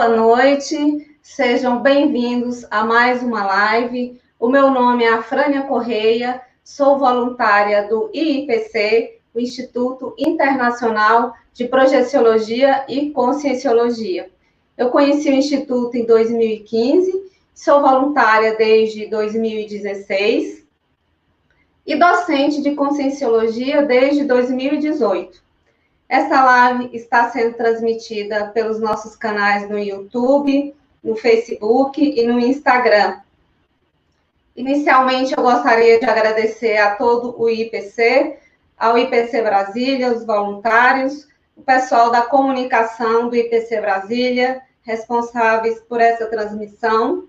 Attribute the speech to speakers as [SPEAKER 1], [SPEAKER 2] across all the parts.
[SPEAKER 1] boa noite. Sejam bem-vindos a mais uma live. O meu nome é Afrânia Correia, sou voluntária do IIPC, o Instituto Internacional de Projeciologia e Conscienciologia. Eu conheci o Instituto em 2015, sou voluntária desde 2016 e docente de Conscienciologia desde 2018. Essa live está sendo transmitida pelos nossos canais no YouTube, no Facebook e no Instagram. Inicialmente, eu gostaria de agradecer a todo o IPC, ao IPC Brasília, os voluntários, o pessoal da comunicação do IPC Brasília, responsáveis por essa transmissão.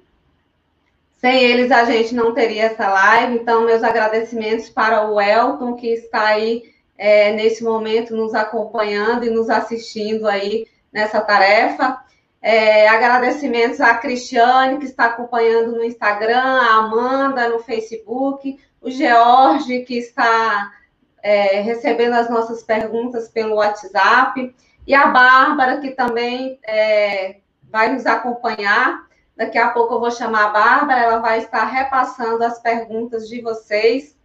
[SPEAKER 1] Sem eles, a gente não teria essa live, então, meus agradecimentos para o Elton, que está aí é, nesse momento nos acompanhando e nos assistindo aí nessa tarefa. É, agradecimentos à Cristiane, que está acompanhando no Instagram, a Amanda no Facebook, o George, que está é, recebendo as nossas perguntas pelo WhatsApp, e a Bárbara, que também é, vai nos acompanhar. Daqui a pouco eu vou chamar a Bárbara, ela vai estar repassando as perguntas de vocês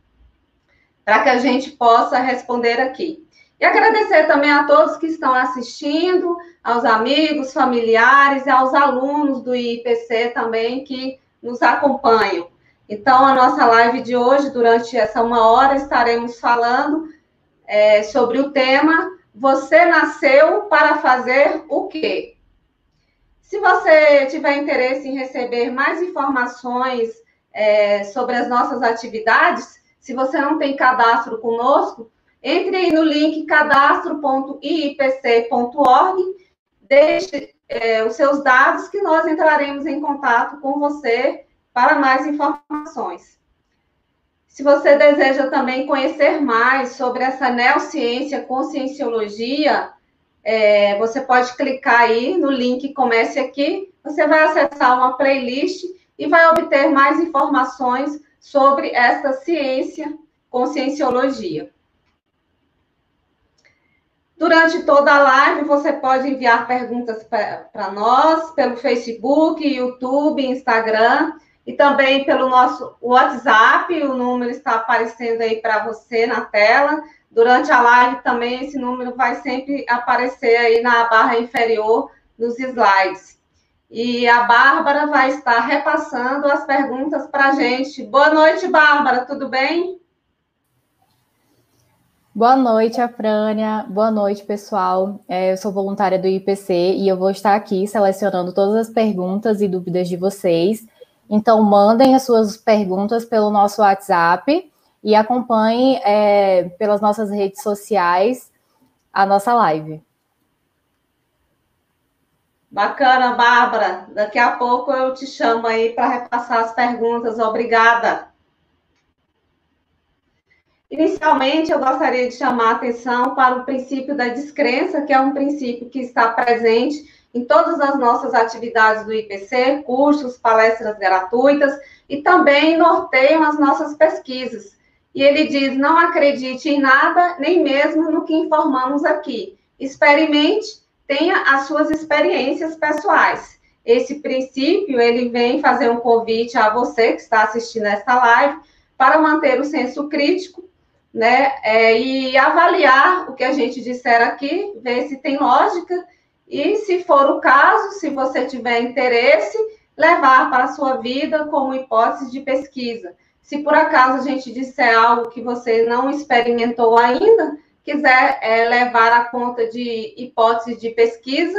[SPEAKER 1] para que a gente possa responder aqui. E agradecer também a todos que estão assistindo, aos amigos, familiares e aos alunos do IPC também que nos acompanham. Então, a nossa live de hoje, durante essa uma hora, estaremos falando é, sobre o tema Você nasceu para fazer o quê? Se você tiver interesse em receber mais informações é, sobre as nossas atividades, se você não tem cadastro conosco, entre aí no link cadastro.iipc.org, deixe é, os seus dados que nós entraremos em contato com você para mais informações. Se você deseja também conhecer mais sobre essa neociência, conscienciologia, é, você pode clicar aí no link Comece Aqui, você vai acessar uma playlist e vai obter mais informações sobre essa ciência, conscienciologia. Durante toda a live, você pode enviar perguntas para nós pelo Facebook, YouTube, Instagram e também pelo nosso WhatsApp. O número está aparecendo aí para você na tela. Durante a live também esse número vai sempre aparecer aí na barra inferior dos slides. E a Bárbara vai estar repassando as perguntas para a gente. Boa noite, Bárbara, tudo bem?
[SPEAKER 2] Boa noite, Afrânia. Boa noite, pessoal. É, eu sou voluntária do IPC e eu vou estar aqui selecionando todas as perguntas e dúvidas de vocês. Então, mandem as suas perguntas pelo nosso WhatsApp e acompanhem é, pelas nossas redes sociais a nossa live.
[SPEAKER 1] Bacana, Bárbara. Daqui a pouco eu te chamo aí para repassar as perguntas. Obrigada. Inicialmente, eu gostaria de chamar a atenção para o princípio da descrença, que é um princípio que está presente em todas as nossas atividades do IPC, cursos, palestras gratuitas, e também norteiam as nossas pesquisas. E ele diz: não acredite em nada, nem mesmo no que informamos aqui. Experimente tenha as suas experiências pessoais. Esse princípio, ele vem fazer um convite a você que está assistindo esta live para manter o senso crítico, né, é, e avaliar o que a gente disser aqui, ver se tem lógica e, se for o caso, se você tiver interesse, levar para a sua vida como hipótese de pesquisa. Se por acaso a gente disser algo que você não experimentou ainda, quiser é, levar a conta de hipótese de pesquisa,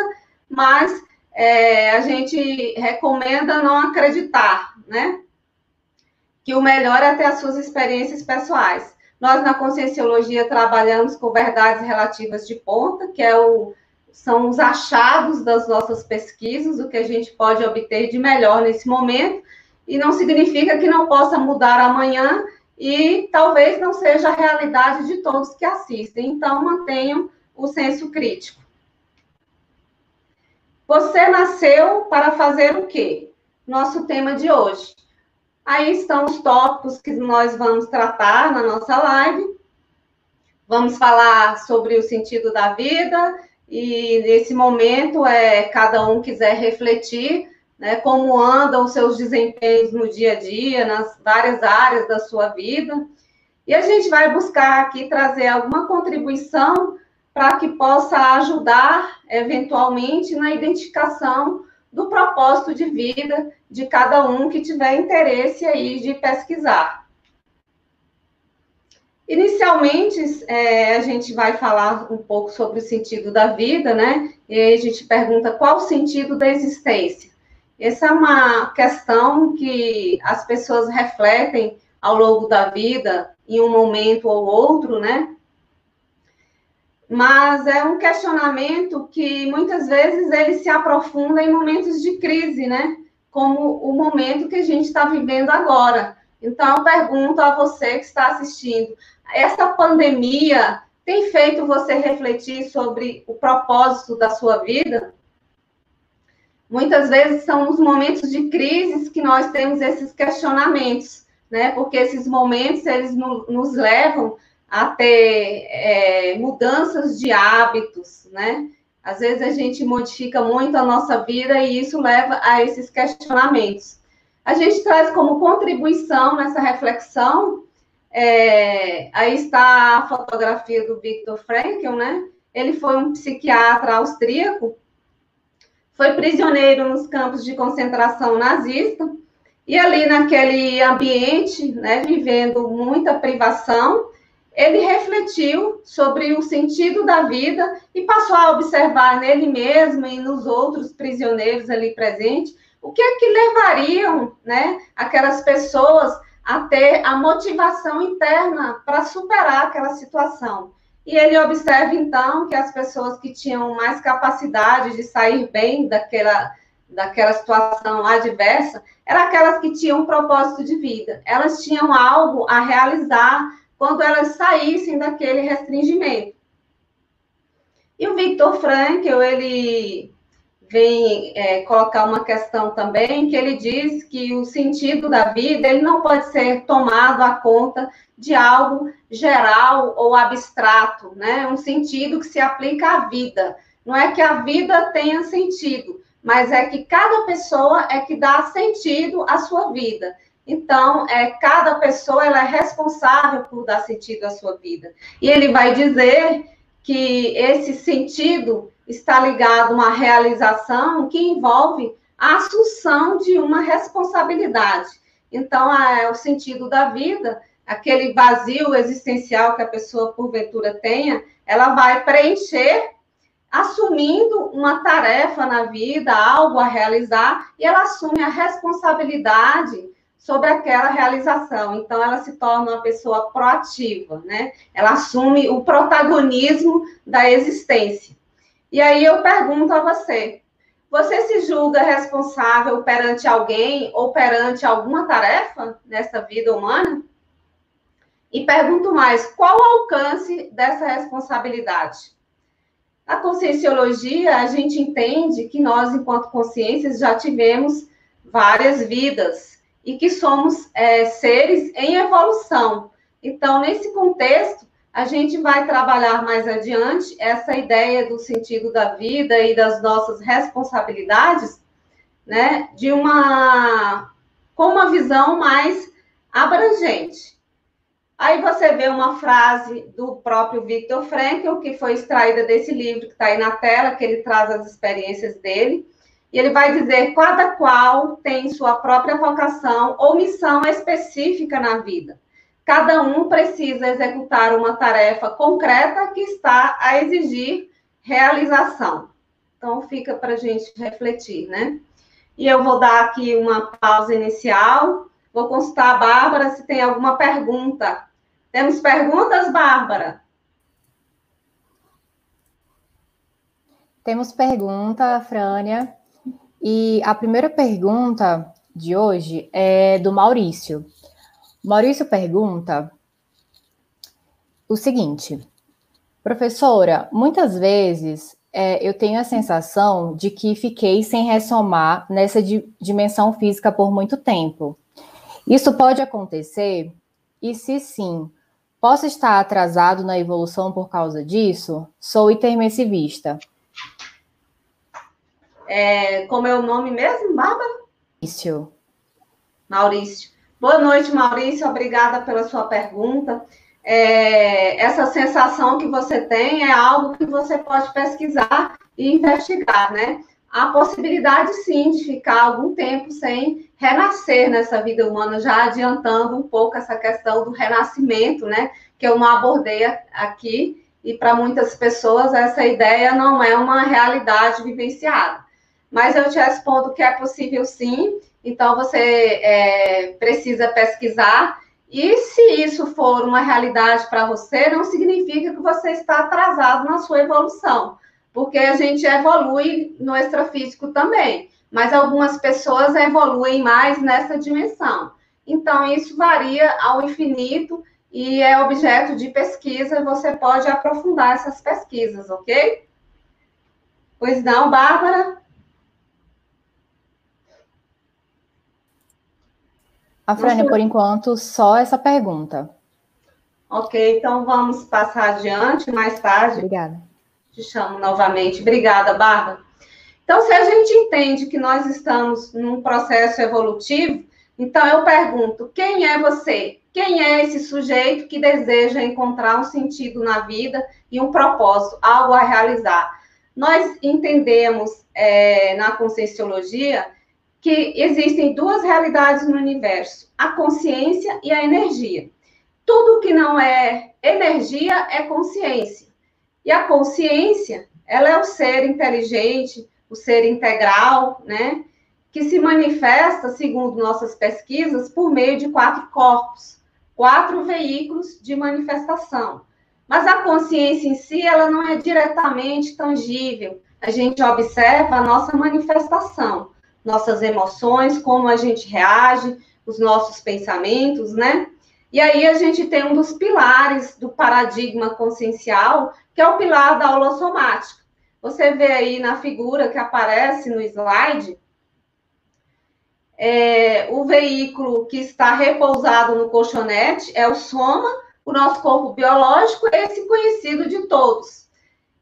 [SPEAKER 1] mas é, a gente recomenda não acreditar, né? Que o melhor é ter as suas experiências pessoais. Nós, na Conscienciologia, trabalhamos com verdades relativas de ponta, que é o, são os achados das nossas pesquisas, o que a gente pode obter de melhor nesse momento, e não significa que não possa mudar amanhã, e talvez não seja a realidade de todos que assistem. Então, mantenham o senso crítico. Você nasceu para fazer o quê? Nosso tema de hoje. Aí estão os tópicos que nós vamos tratar na nossa live. Vamos falar sobre o sentido da vida, e nesse momento é cada um quiser refletir, né, como andam os seus desempenhos no dia a dia, nas várias áreas da sua vida. E a gente vai buscar aqui trazer alguma contribuição para que possa ajudar, eventualmente, na identificação do propósito de vida de cada um que tiver interesse aí de pesquisar. Inicialmente, é, a gente vai falar um pouco sobre o sentido da vida, né? E aí a gente pergunta qual o sentido da existência. Essa é uma questão que as pessoas refletem ao longo da vida, em um momento ou outro, né? Mas é um questionamento que muitas vezes ele se aprofunda em momentos de crise, né? Como o momento que a gente está vivendo agora. Então, pergunto a você que está assistindo: essa pandemia tem feito você refletir sobre o propósito da sua vida? Muitas vezes são nos momentos de crises que nós temos esses questionamentos, né? Porque esses momentos eles nos levam a ter é, mudanças de hábitos, né? Às vezes a gente modifica muito a nossa vida e isso leva a esses questionamentos. A gente traz como contribuição nessa reflexão é, aí está a fotografia do Viktor Frankl, né? Ele foi um psiquiatra austríaco, foi prisioneiro nos campos de concentração nazista, e ali naquele ambiente, né, vivendo muita privação, ele refletiu sobre o sentido da vida e passou a observar nele mesmo e nos outros prisioneiros ali presentes o que é que levariam, né, aquelas pessoas a ter a motivação interna para superar aquela situação. E ele observa, então, que as pessoas que tinham mais capacidade de sair bem daquela, daquela situação adversa eram aquelas que tinham um propósito de vida. Elas tinham algo a realizar quando elas saíssem daquele restringimento. E o Victor Frankl, ele vem é, colocar uma questão também que ele diz que o sentido da vida ele não pode ser tomado à conta de algo geral ou abstrato, né? Um sentido que se aplica à vida. Não é que a vida tenha sentido, mas é que cada pessoa é que dá sentido à sua vida. Então, é, cada pessoa ela é responsável por dar sentido à sua vida. E ele vai dizer que esse sentido está ligado a uma realização que envolve a assunção de uma responsabilidade. Então, é o sentido da vida, aquele vazio existencial que a pessoa porventura tenha, ela vai preencher assumindo uma tarefa na vida, algo a realizar, e ela assume a responsabilidade sobre aquela realização. Então, ela se torna uma pessoa proativa, né? Ela assume o protagonismo da existência. E aí eu pergunto a você: você se julga responsável perante alguém ou perante alguma tarefa nessa vida humana? E pergunto mais: qual o alcance dessa responsabilidade? Na conscienciologia, a gente entende que nós, enquanto consciências, já tivemos várias vidas e que somos é, seres em evolução. Então, nesse contexto, a gente vai trabalhar mais adiante essa ideia do sentido da vida e das nossas responsabilidades, né, de uma com uma visão mais abrangente. Aí você vê uma frase do próprio Viktor Frankl, que foi extraída desse livro que está aí na tela, que ele traz as experiências dele, e ele vai dizer: cada qual tem sua própria vocação ou missão específica na vida. Cada um precisa executar uma tarefa concreta que está a exigir realização. Então, fica para a gente refletir, né? E eu vou dar aqui uma pausa inicial. Vou consultar a Bárbara se tem alguma pergunta. Temos perguntas, Bárbara?
[SPEAKER 2] Temos pergunta, Frânia. E a primeira pergunta de hoje é do Maurício. Maurício pergunta o seguinte: professora, muitas vezes é, eu tenho a sensação de que fiquei sem ressomar nessa di dimensão física por muito tempo. Isso pode acontecer? E se sim, posso estar atrasado na evolução por causa disso? Sou intermissivista.
[SPEAKER 1] É, como é o nome mesmo, Bárbara?
[SPEAKER 2] Maurício.
[SPEAKER 1] Maurício. Boa noite, Maurício. Obrigada pela sua pergunta. É, essa sensação que você tem é algo que você pode pesquisar e investigar, né? A possibilidade, sim, de ficar algum tempo sem renascer nessa vida humana, já adiantando um pouco essa questão do renascimento, né? Que eu não abordei aqui, e para muitas pessoas essa ideia não é uma realidade vivenciada. Mas eu te respondo que é possível sim, então você é, precisa pesquisar. E se isso for uma realidade para você, não significa que você está atrasado na sua evolução, porque a gente evolui no extrafísico também, mas algumas pessoas evoluem mais nessa dimensão. Então, isso varia ao infinito e é objeto de pesquisa, você pode aprofundar essas pesquisas, ok? Pois não, Bárbara?
[SPEAKER 2] A Frânia, por enquanto, só essa pergunta.
[SPEAKER 1] Ok, então vamos passar adiante mais tarde.
[SPEAKER 2] Obrigada.
[SPEAKER 1] Te chamo novamente. Obrigada, Bárbara. Então, se a gente entende que nós estamos num processo evolutivo, então eu pergunto: quem é você? Quem é esse sujeito que deseja encontrar um sentido na vida e um propósito, algo a realizar? Nós entendemos é, na conscienciologia que existem duas realidades no universo: a consciência e a energia. Tudo que não é energia é consciência. E a consciência, ela é o ser inteligente, o ser integral, né? Que se manifesta, segundo nossas pesquisas, por meio de quatro corpos, quatro veículos de manifestação. Mas a consciência em si, ela não é diretamente tangível. A gente observa a nossa manifestação nossas emoções, como a gente reage, os nossos pensamentos, né? E aí a gente tem um dos pilares do paradigma consciencial, que é o pilar da holossomática. Você vê aí na figura que aparece no slide, é, o veículo que está repousado no colchonete é o soma, o nosso corpo biológico, esse conhecido de todos.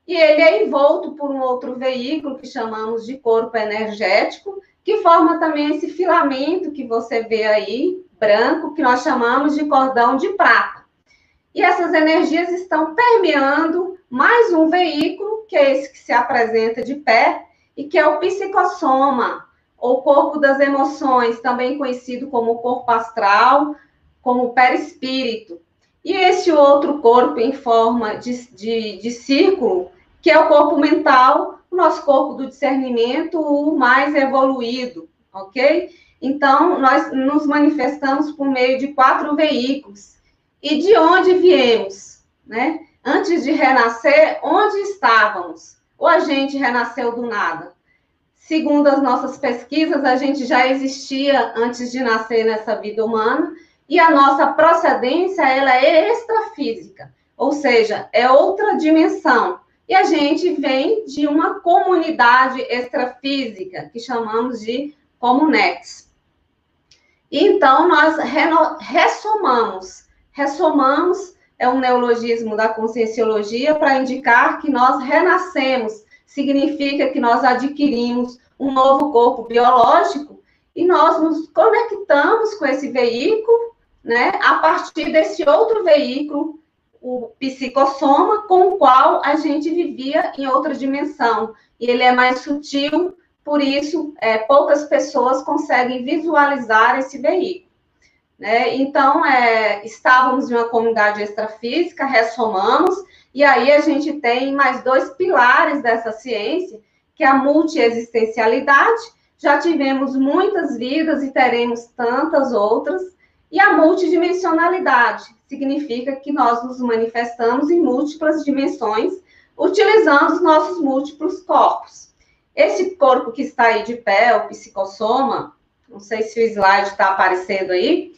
[SPEAKER 1] E ele é envolto por um outro veículo que chamamos de corpo energético, que forma também esse filamento que você vê aí, branco, que nós chamamos de cordão de prata. E essas energias estão permeando mais um veículo, que é esse que se apresenta de pé, e que é o psicossoma, ou corpo das emoções, também conhecido como corpo astral, como perispírito. E esse outro corpo em forma de, de, de círculo, que é o corpo mental, o nosso corpo do discernimento, o mais evoluído, ok? Então, nós nos manifestamos por meio de quatro veículos. E de onde viemos, né? Antes de renascer, onde estávamos? Ou a gente renasceu do nada? Segundo as nossas pesquisas, a gente já existia antes de nascer nessa vida humana e a nossa procedência ela é extrafísica, ou seja, é outra dimensão. E a gente vem de uma comunidade extrafísica, que chamamos de comunex. Então, nós ressomamos. Ressomamos é um neologismo da conscienciologia para indicar que nós renascemos. Significa que nós adquirimos um novo corpo biológico e nós nos conectamos com esse veículo, né, a partir desse outro veículo o psicossoma com o qual a gente vivia em outra dimensão. E ele é mais sutil, por isso é, poucas pessoas conseguem visualizar esse veículo. Né? Então, é, estávamos em uma comunidade extrafísica, ressomamos, e aí a gente tem mais dois pilares dessa ciência, que é a multiexistencialidade, já tivemos muitas vidas e teremos tantas outras, e a multidimensionalidade, significa que nós nos manifestamos em múltiplas dimensões, utilizando os nossos múltiplos corpos. Esse corpo que está aí de pé, o psicossoma, não sei se o slide está aparecendo aí,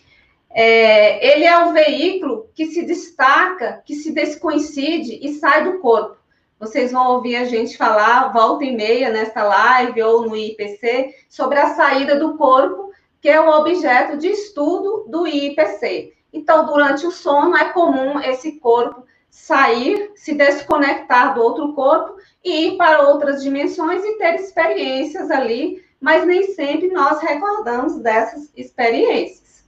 [SPEAKER 1] é, ele é o veículo que se destaca, que se descoincide e sai do corpo. Vocês vão ouvir a gente falar volta e meia nesta live ou no IPC sobre a saída do corpo, que é o objeto de estudo do IPC. Então, durante o sono, é comum esse corpo sair, se desconectar do outro corpo e ir para outras dimensões e ter experiências ali, mas nem sempre nós recordamos dessas experiências.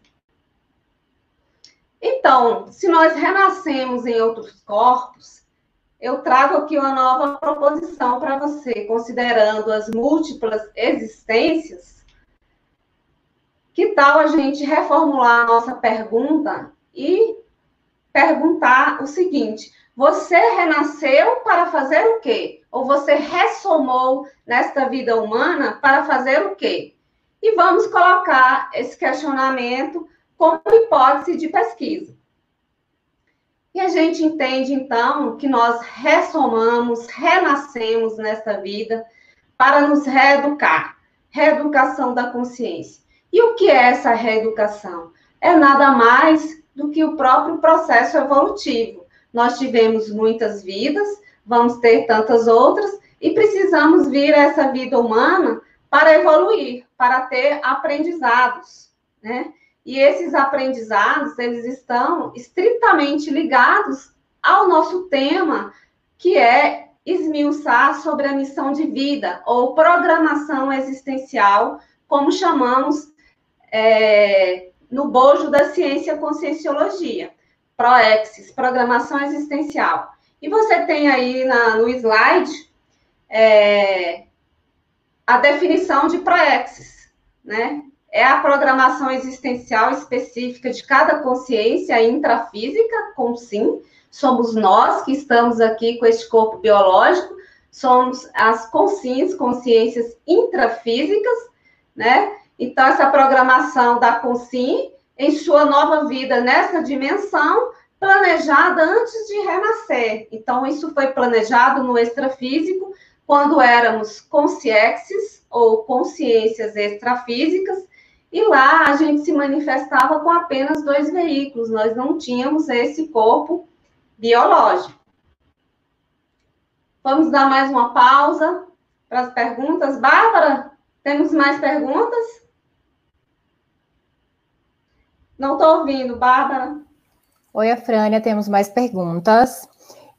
[SPEAKER 1] Então, se nós renascemos em outros corpos, eu trago aqui uma nova proposição para você, considerando as múltiplas existências. Que tal a gente reformular a nossa pergunta e perguntar o seguinte: você renasceu para fazer o quê? Ou você ressomou nesta vida humana para fazer o quê? E vamos colocar esse questionamento como hipótese de pesquisa. E a gente entende, então, que nós ressomamos, renascemos nesta vida para nos reeducar reeducação da consciência. E o que é essa reeducação? É nada mais do que o próprio processo evolutivo. Nós tivemos muitas vidas, vamos ter tantas outras, e precisamos vir a essa vida humana para evoluir, para ter aprendizados, né? E esses aprendizados, eles estão estritamente ligados ao nosso tema, que é esmiuçar sobre a missão de vida, ou programação existencial, como chamamos é, no bojo da ciência conscienciologia, ProExis, Programação Existencial. E você tem aí na, no slide é, a definição de ProExis, né? é a programação existencial específica de cada consciência intrafísica, com sim, somos nós que estamos aqui com este corpo biológico, somos as consciências, consciências intrafísicas, né? Então, essa programação da consciência em sua nova vida nessa dimensão, planejada antes de renascer. Então, isso foi planejado no extrafísico, quando éramos consciexes, ou consciências extrafísicas, e lá a gente se manifestava com apenas dois veículos, nós não tínhamos esse corpo biológico. Vamos dar mais uma pausa para as perguntas. Bárbara, temos mais perguntas? Não estou ouvindo, Bárbara.
[SPEAKER 2] Oi, Afrânia, temos mais perguntas.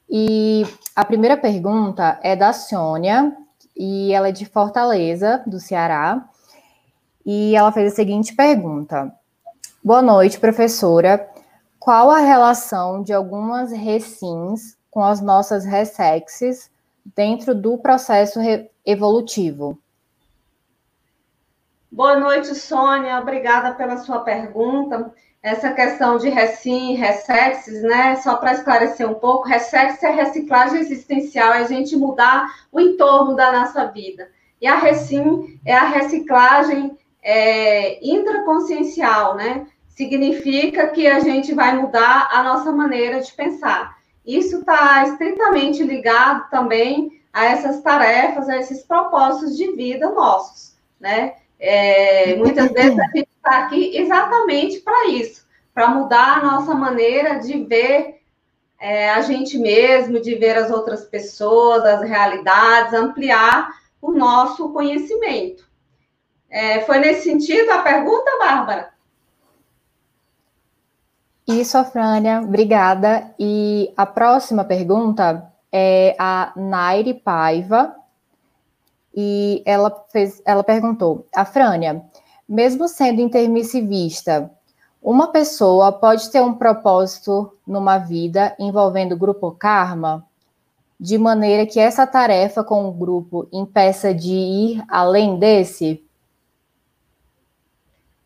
[SPEAKER 2] E a primeira pergunta é da Sônia, e ela é de Fortaleza, do Ceará e ela fez a seguinte pergunta: Boa noite, professora. Qual a relação de algumas recins com as nossas ressexes dentro do processo evolutivo?
[SPEAKER 1] Boa noite, Sônia. Obrigada pela sua pergunta. Essa questão de recim, ressexes, né? Só para esclarecer um pouco, ressex é reciclagem existencial, é a gente mudar o entorno da nossa vida. E a recim é a reciclagem é, intraconsciencial, né? Significa que a gente vai mudar a nossa maneira de pensar. Isso está estritamente ligado também a essas tarefas, a esses propósitos de vida nossos, né? É, muitas vezes a gente está aqui exatamente para isso, para mudar a nossa maneira de ver é, a gente mesmo, de ver as outras pessoas, as realidades, ampliar o nosso conhecimento. É, foi nesse sentido a pergunta, Bárbara?
[SPEAKER 2] Isso, Afrânia, obrigada. E a próxima pergunta é a Naire Paiva, e ela, fez, ela perguntou, Afrânia, mesmo sendo intermissivista, uma pessoa pode ter um propósito numa vida envolvendo grupo karma, de maneira que essa tarefa com o grupo impeça de ir além desse?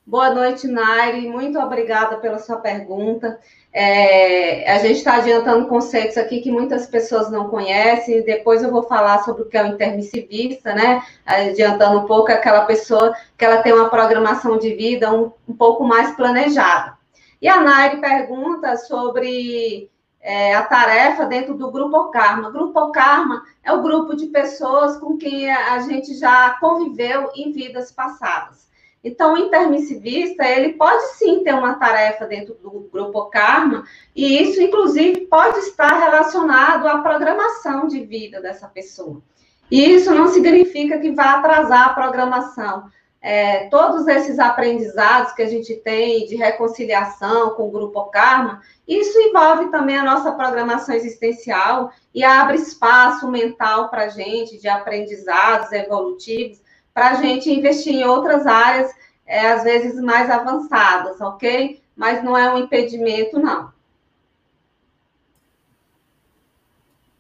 [SPEAKER 1] Boa noite, Nairi. Muito obrigada pela sua pergunta. É, a gente está adiantando conceitos aqui que muitas pessoas não conhecem. Depois eu vou falar sobre o que é o intermissivista, né? Adiantando um pouco, aquela pessoa que ela tem uma programação de vida um, um pouco mais planejada. E a Nairi pergunta sobre é, a tarefa dentro do Grupo Karma. O Grupo Karma é o grupo de pessoas com quem a gente já conviveu em vidas passadas. Então, o intermissivista, ele pode sim ter uma tarefa dentro do grupo karma, e isso, inclusive, pode estar relacionado à programação de vida dessa pessoa. E isso não significa que vai atrasar a programação. é, todos esses aprendizados que a gente tem de reconciliação com o grupo Karma, isso envolve também a nossa programação existencial e abre espaço mental para a gente de aprendizados evolutivos, para a gente investir em outras áreas, é, às vezes mais avançadas, ok? Mas não é um impedimento, não.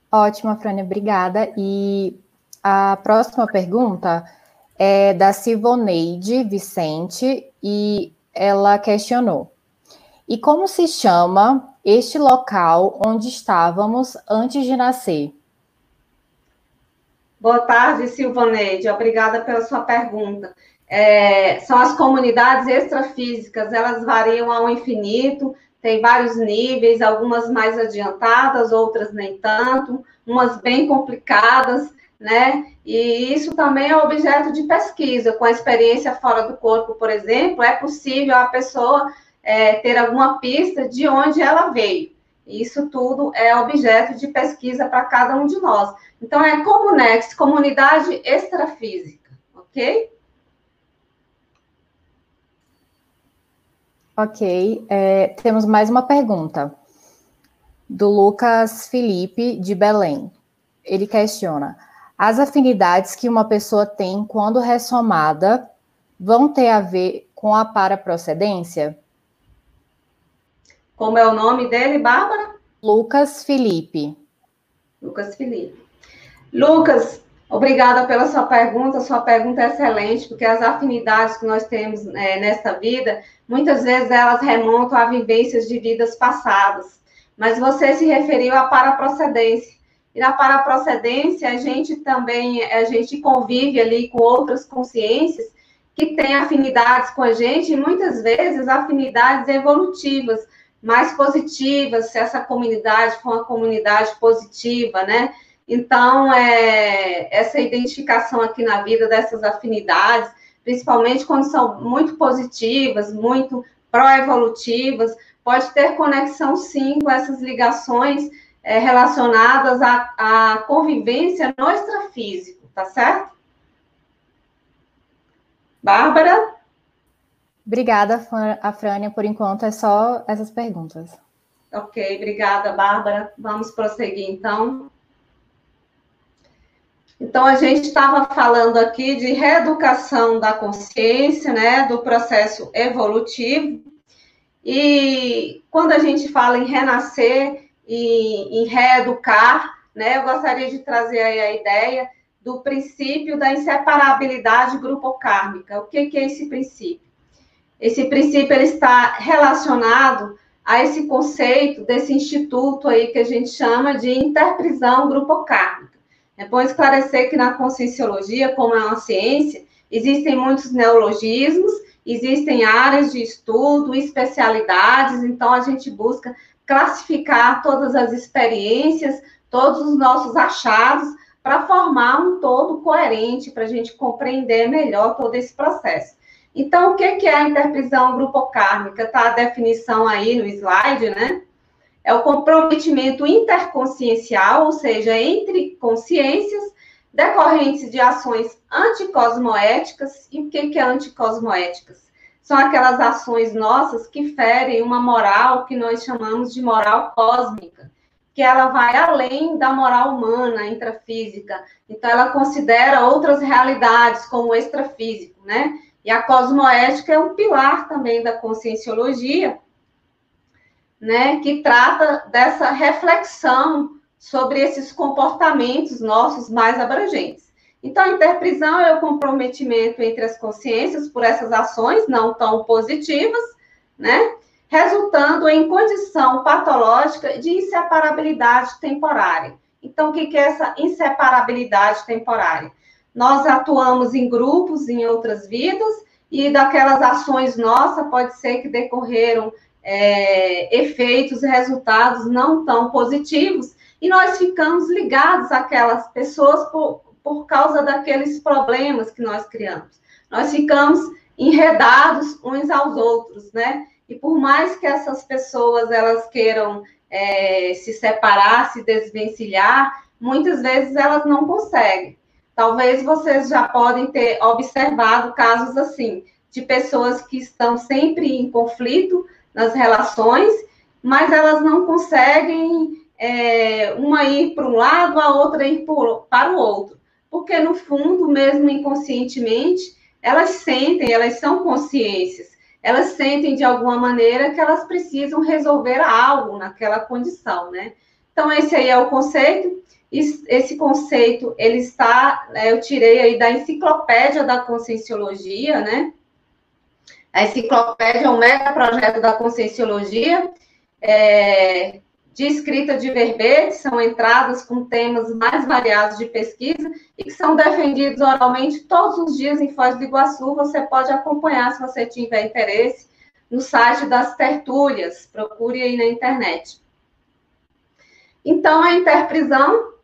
[SPEAKER 2] Ótimo, Frânia, obrigada. E a próxima pergunta é da Sivoneide Vicente e ela questionou: E como se chama este local onde estávamos antes de nascer?
[SPEAKER 1] Boa tarde, Silvaneide. Obrigada pela sua pergunta. É, são as comunidades extrafísicas, elas variam ao infinito, tem vários níveis, algumas mais adiantadas, outras nem tanto, umas bem complicadas, né? E isso também é objeto de pesquisa. Com a experiência fora do corpo, por exemplo, é possível a pessoa é, ter alguma pista de onde ela veio. Isso tudo é objeto de pesquisa para cada um de nós. Então, é Comunex, comunidade extrafísica, ok?
[SPEAKER 2] Ok, é, temos mais uma pergunta do Lucas Felipe de Belém. Ele questiona: as afinidades que uma pessoa tem quando ressomada vão ter a ver com a paraprocedência?
[SPEAKER 1] Como é o nome dele, Bárbara?
[SPEAKER 2] Lucas Felipe.
[SPEAKER 1] Lucas Felipe. Lucas, obrigada pela sua pergunta. Sua pergunta é excelente, porque as afinidades que nós temos é, nesta vida, muitas vezes elas remontam a vivências de vidas passadas. Mas você se referiu à paraprocedência. E na paraprocedência, a gente também, a gente convive ali com outras consciências que têm afinidades com a gente, e muitas vezes afinidades evolutivas, mais positivas, se essa comunidade for uma comunidade positiva, né? Então, é, essa identificação aqui na vida dessas afinidades, principalmente quando são muito positivas, muito pró-evolutivas, pode ter conexão sim com essas ligações é, relacionadas à, à convivência no extrafísico, tá certo? Bárbara?
[SPEAKER 2] Obrigada, Afrânia. Por enquanto é só essas perguntas.
[SPEAKER 1] Ok, obrigada, Bárbara. Vamos prosseguir, então. Então, a gente estava falando aqui de reeducação da consciência, né, do processo evolutivo. E quando a gente fala em renascer, em, em reeducar, né? Eu gostaria de trazer aí a ideia do princípio da inseparabilidade grupo-kármica. O que, que é esse princípio? Esse princípio ele está relacionado a esse conceito desse instituto aí que a gente chama de interprisão grupo-kármica. É bom esclarecer que na conscienciologia, como é uma ciência, existem muitos neologismos, existem áreas de estudo, especialidades, então a gente busca classificar todas as experiências, todos os nossos achados, para formar um todo coerente, para a gente compreender melhor todo esse processo. Então, o que é a interprisão grupocármica? Está a definição aí no slide, né? É o comprometimento interconsciencial, ou seja, entre consciências decorrentes de ações anticosmoéticas. E o que é anticosmoéticas? são aquelas ações nossas que ferem uma moral que nós chamamos de moral cósmica, que ela vai além da moral humana, intrafísica. Então, ela considera outras realidades, como o extrafísico, né? E a cosmoética é um pilar também da conscienciologia, né? Que trata dessa reflexão sobre esses comportamentos nossos mais abrangentes. Então, a interprisão é o comprometimento entre as consciências por essas ações não tão positivas, né? Resultando em condição patológica de inseparabilidade temporária. Então, o que é essa inseparabilidade temporária? Nós atuamos em grupos em outras vidas e daquelas ações nossas pode ser que decorreram é, efeitos resultados não tão positivos e nós ficamos ligados àquelas pessoas por, por causa daqueles problemas que nós criamos. Nós ficamos enredados uns aos outros, né? E por mais que essas pessoas elas queiram é, se separar, se desvencilhar, muitas vezes elas não conseguem. Talvez vocês já podem ter observado casos assim, de pessoas que estão sempre em conflito nas relações, mas elas não conseguem é, uma ir para um lado, a outra ir para o outro. Porque, no fundo, mesmo inconscientemente, elas sentem, elas são consciências, elas sentem de alguma maneira que elas precisam resolver algo naquela condição, né? Então, esse aí é o conceito. Esse conceito, ele está, né, eu tirei aí da enciclopédia da Conscienciologia, né? A enciclopédia é um mega projeto da Conscienciologia, é, de escrita de verbete, são entradas com temas mais variados de pesquisa e que são defendidos oralmente todos os dias em Foz do Iguaçu. Você pode acompanhar se você tiver interesse no site das tertúlias, procure aí na internet. Então, a interprisão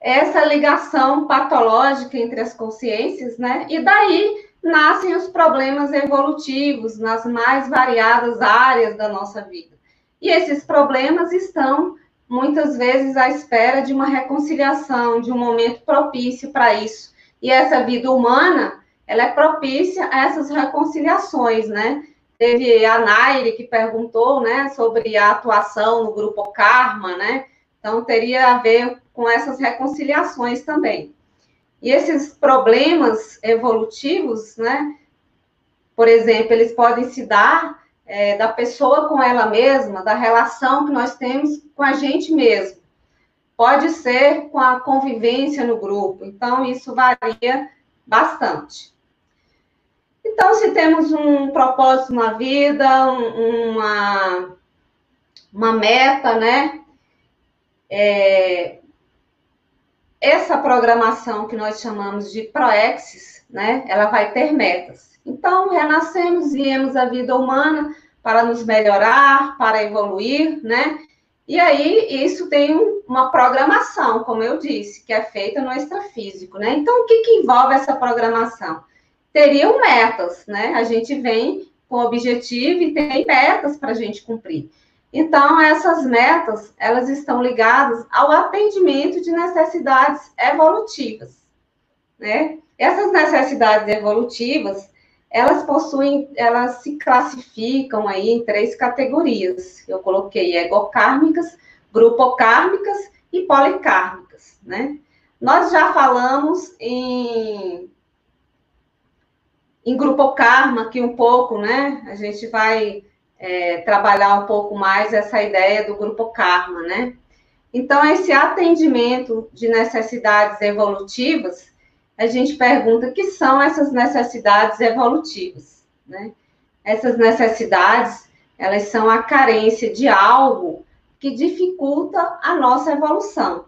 [SPEAKER 1] é essa ligação patológica entre as consciências, né? E daí nascem os problemas evolutivos nas mais variadas áreas da nossa vida. E esses problemas estão muitas vezes à espera de uma reconciliação, de um momento propício para isso. E essa vida humana, ela é propícia a essas reconciliações, né? Teve a Naire que perguntou, né, sobre a atuação no grupo Karma, né? Então teria a ver com essas reconciliações também. E esses problemas evolutivos, né? Por exemplo, eles podem se dar é, da pessoa com ela mesma, da relação que nós temos com a gente mesmo. Pode ser com a convivência no grupo, então isso varia bastante. Então, se temos um propósito na vida, uma, uma meta, né? É, essa programação que nós chamamos de proexis, né? Ela vai ter metas. Então, renascemos, viemos à vida humana para nos melhorar, para evoluir, né? E aí, isso tem uma programação, como eu disse, que é feita no extrafísico, né? Então, o que, que envolve essa programação? Teriam metas, né? A gente vem com objetivo e tem metas para a gente cumprir. Então, essas metas, elas estão ligadas ao atendimento de necessidades evolutivas, né? Essas necessidades evolutivas, elas possuem, elas se classificam aí em três categorias. Eu coloquei egocármicas, grupocármicas e policármicas, né? Nós já falamos em, em grupokarma aqui um pouco, né? A gente vai é, trabalhar um pouco mais essa ideia do grupo karma, né? Então, esse atendimento de necessidades evolutivas a gente pergunta que são essas necessidades evolutivas, né? Essas necessidades, elas são a carência de algo que dificulta a nossa evolução.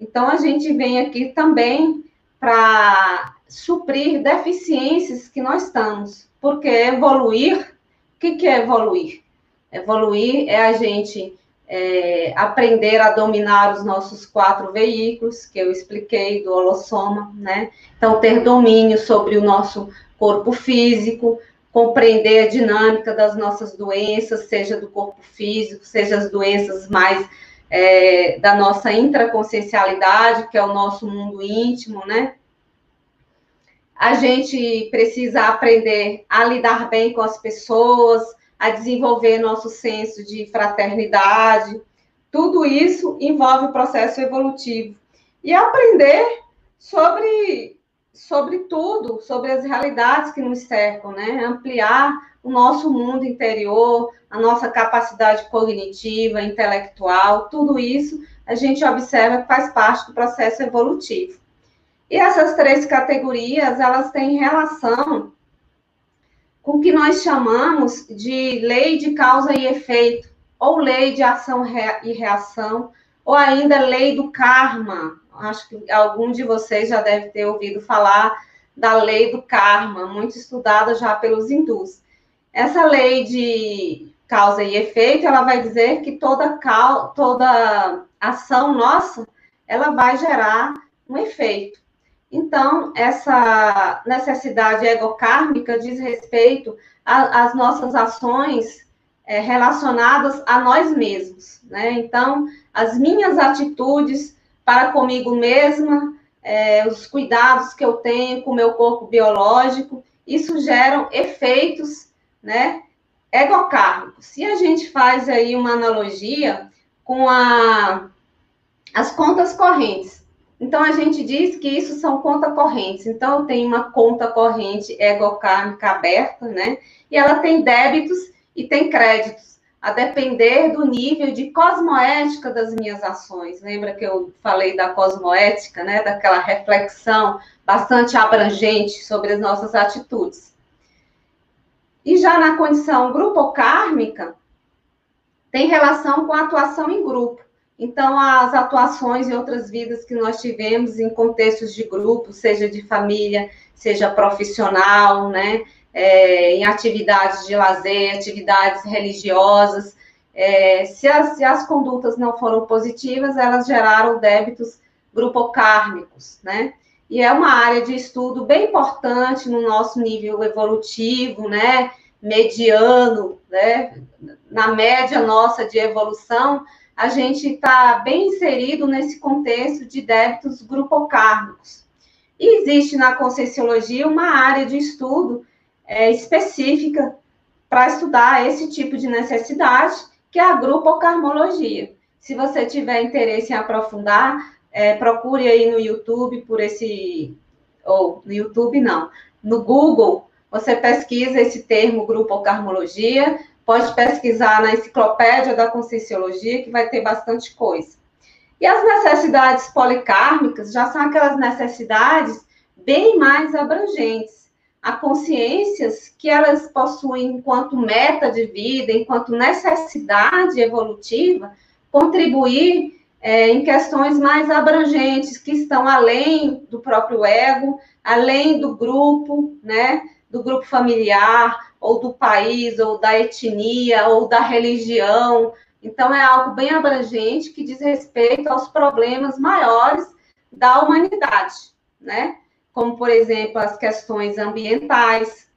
[SPEAKER 1] Então, a gente vem aqui também para suprir deficiências que nós estamos, porque evoluir, que, que é evoluir? Evoluir é a gente é, aprender a dominar os nossos quatro veículos, que eu expliquei do holossoma, né? Então, ter domínio sobre o nosso corpo físico, compreender a dinâmica das nossas doenças, seja do corpo físico, seja as doenças mais é, da nossa intraconsciencialidade, que é o nosso mundo íntimo, né? A gente precisa aprender a lidar bem com as pessoas, a desenvolver nosso senso de fraternidade. Tudo isso envolve o processo evolutivo. E aprender sobre, sobre tudo, sobre as realidades que nos cercam, né? Ampliar o nosso mundo interior, a nossa capacidade cognitiva, intelectual, tudo isso a gente observa que faz parte do processo evolutivo. E essas três categorias, elas têm relação com o que nós chamamos de lei de causa e efeito, ou lei de ação e reação, ou ainda lei do karma. Acho que algum de vocês já deve ter ouvido falar da lei do karma, muito estudada já pelos hindus. Essa lei de causa e efeito, ela vai dizer que toda, toda ação nossa, ela vai gerar um efeito. Então, essa necessidade egocármica diz respeito às nossas ações é, relacionadas a nós mesmos, né? Então, as minhas atitudes para comigo mesma é, os cuidados que eu tenho com o meu corpo biológico, isso geram efeitos, né, egocármicos. Se a gente faz aí uma analogia com a, as contas correntes, então a gente diz que isso são contas correntes. Então tenho uma conta corrente egocármica aberta, né, e ela tem débitos e tem créditos a depender do nível de cosmoética das minhas ações. Lembra que eu falei da cosmoética, né? Daquela reflexão bastante abrangente sobre as nossas atitudes. E já na condição grupocármica, tem relação com a atuação em grupo. Então, as atuações em outras vidas que nós tivemos em contextos de grupo, seja de família, seja profissional, né? é, em atividades de lazer, atividades religiosas. É, se, as, se as condutas não foram positivas, elas geraram débitos grupocármicos, né? E é uma área de estudo bem importante no nosso nível evolutivo, né? Mediano, né? Na média nossa de evolução, a gente está bem inserido nesse contexto de débitos grupocármicos. E existe na Conscienciologia uma área de estudo é, específica para estudar esse tipo de necessidade, que é a grupocarmologia. Se você tiver interesse em aprofundar, é, procure aí no YouTube por esse, ou no YouTube não, no Google, você pesquisa esse termo grupocarmologia, pode pesquisar na enciclopédia da Conscienciologia, que vai ter bastante coisa. E as necessidades policármicas já são aquelas necessidades bem mais abrangentes a consciências que elas possuem enquanto meta de vida, enquanto necessidade evolutiva, contribuir é, em questões mais abrangentes, que estão além do próprio ego, além do grupo, né, do grupo familiar, ou do país, ou da etnia, ou da religião. Então, é algo bem abrangente que diz respeito aos problemas maiores da humanidade, né? como, por exemplo, as questões ambientais.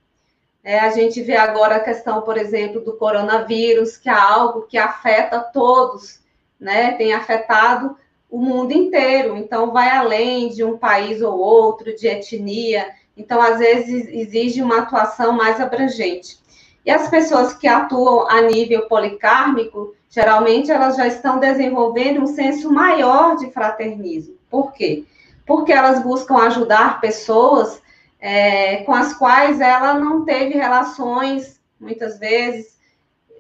[SPEAKER 1] É, a gente vê agora a questão, por exemplo, do coronavírus, que é algo que afeta todos, né? Tem afetado o mundo inteiro, então vai além de um país ou outro, de etnia. Então, às vezes, exige uma atuação mais abrangente. E as pessoas que atuam a nível policármico, geralmente elas já estão desenvolvendo um senso maior de fraternismo. Por quê? porque elas buscam ajudar pessoas é, com as quais ela não teve relações, muitas vezes,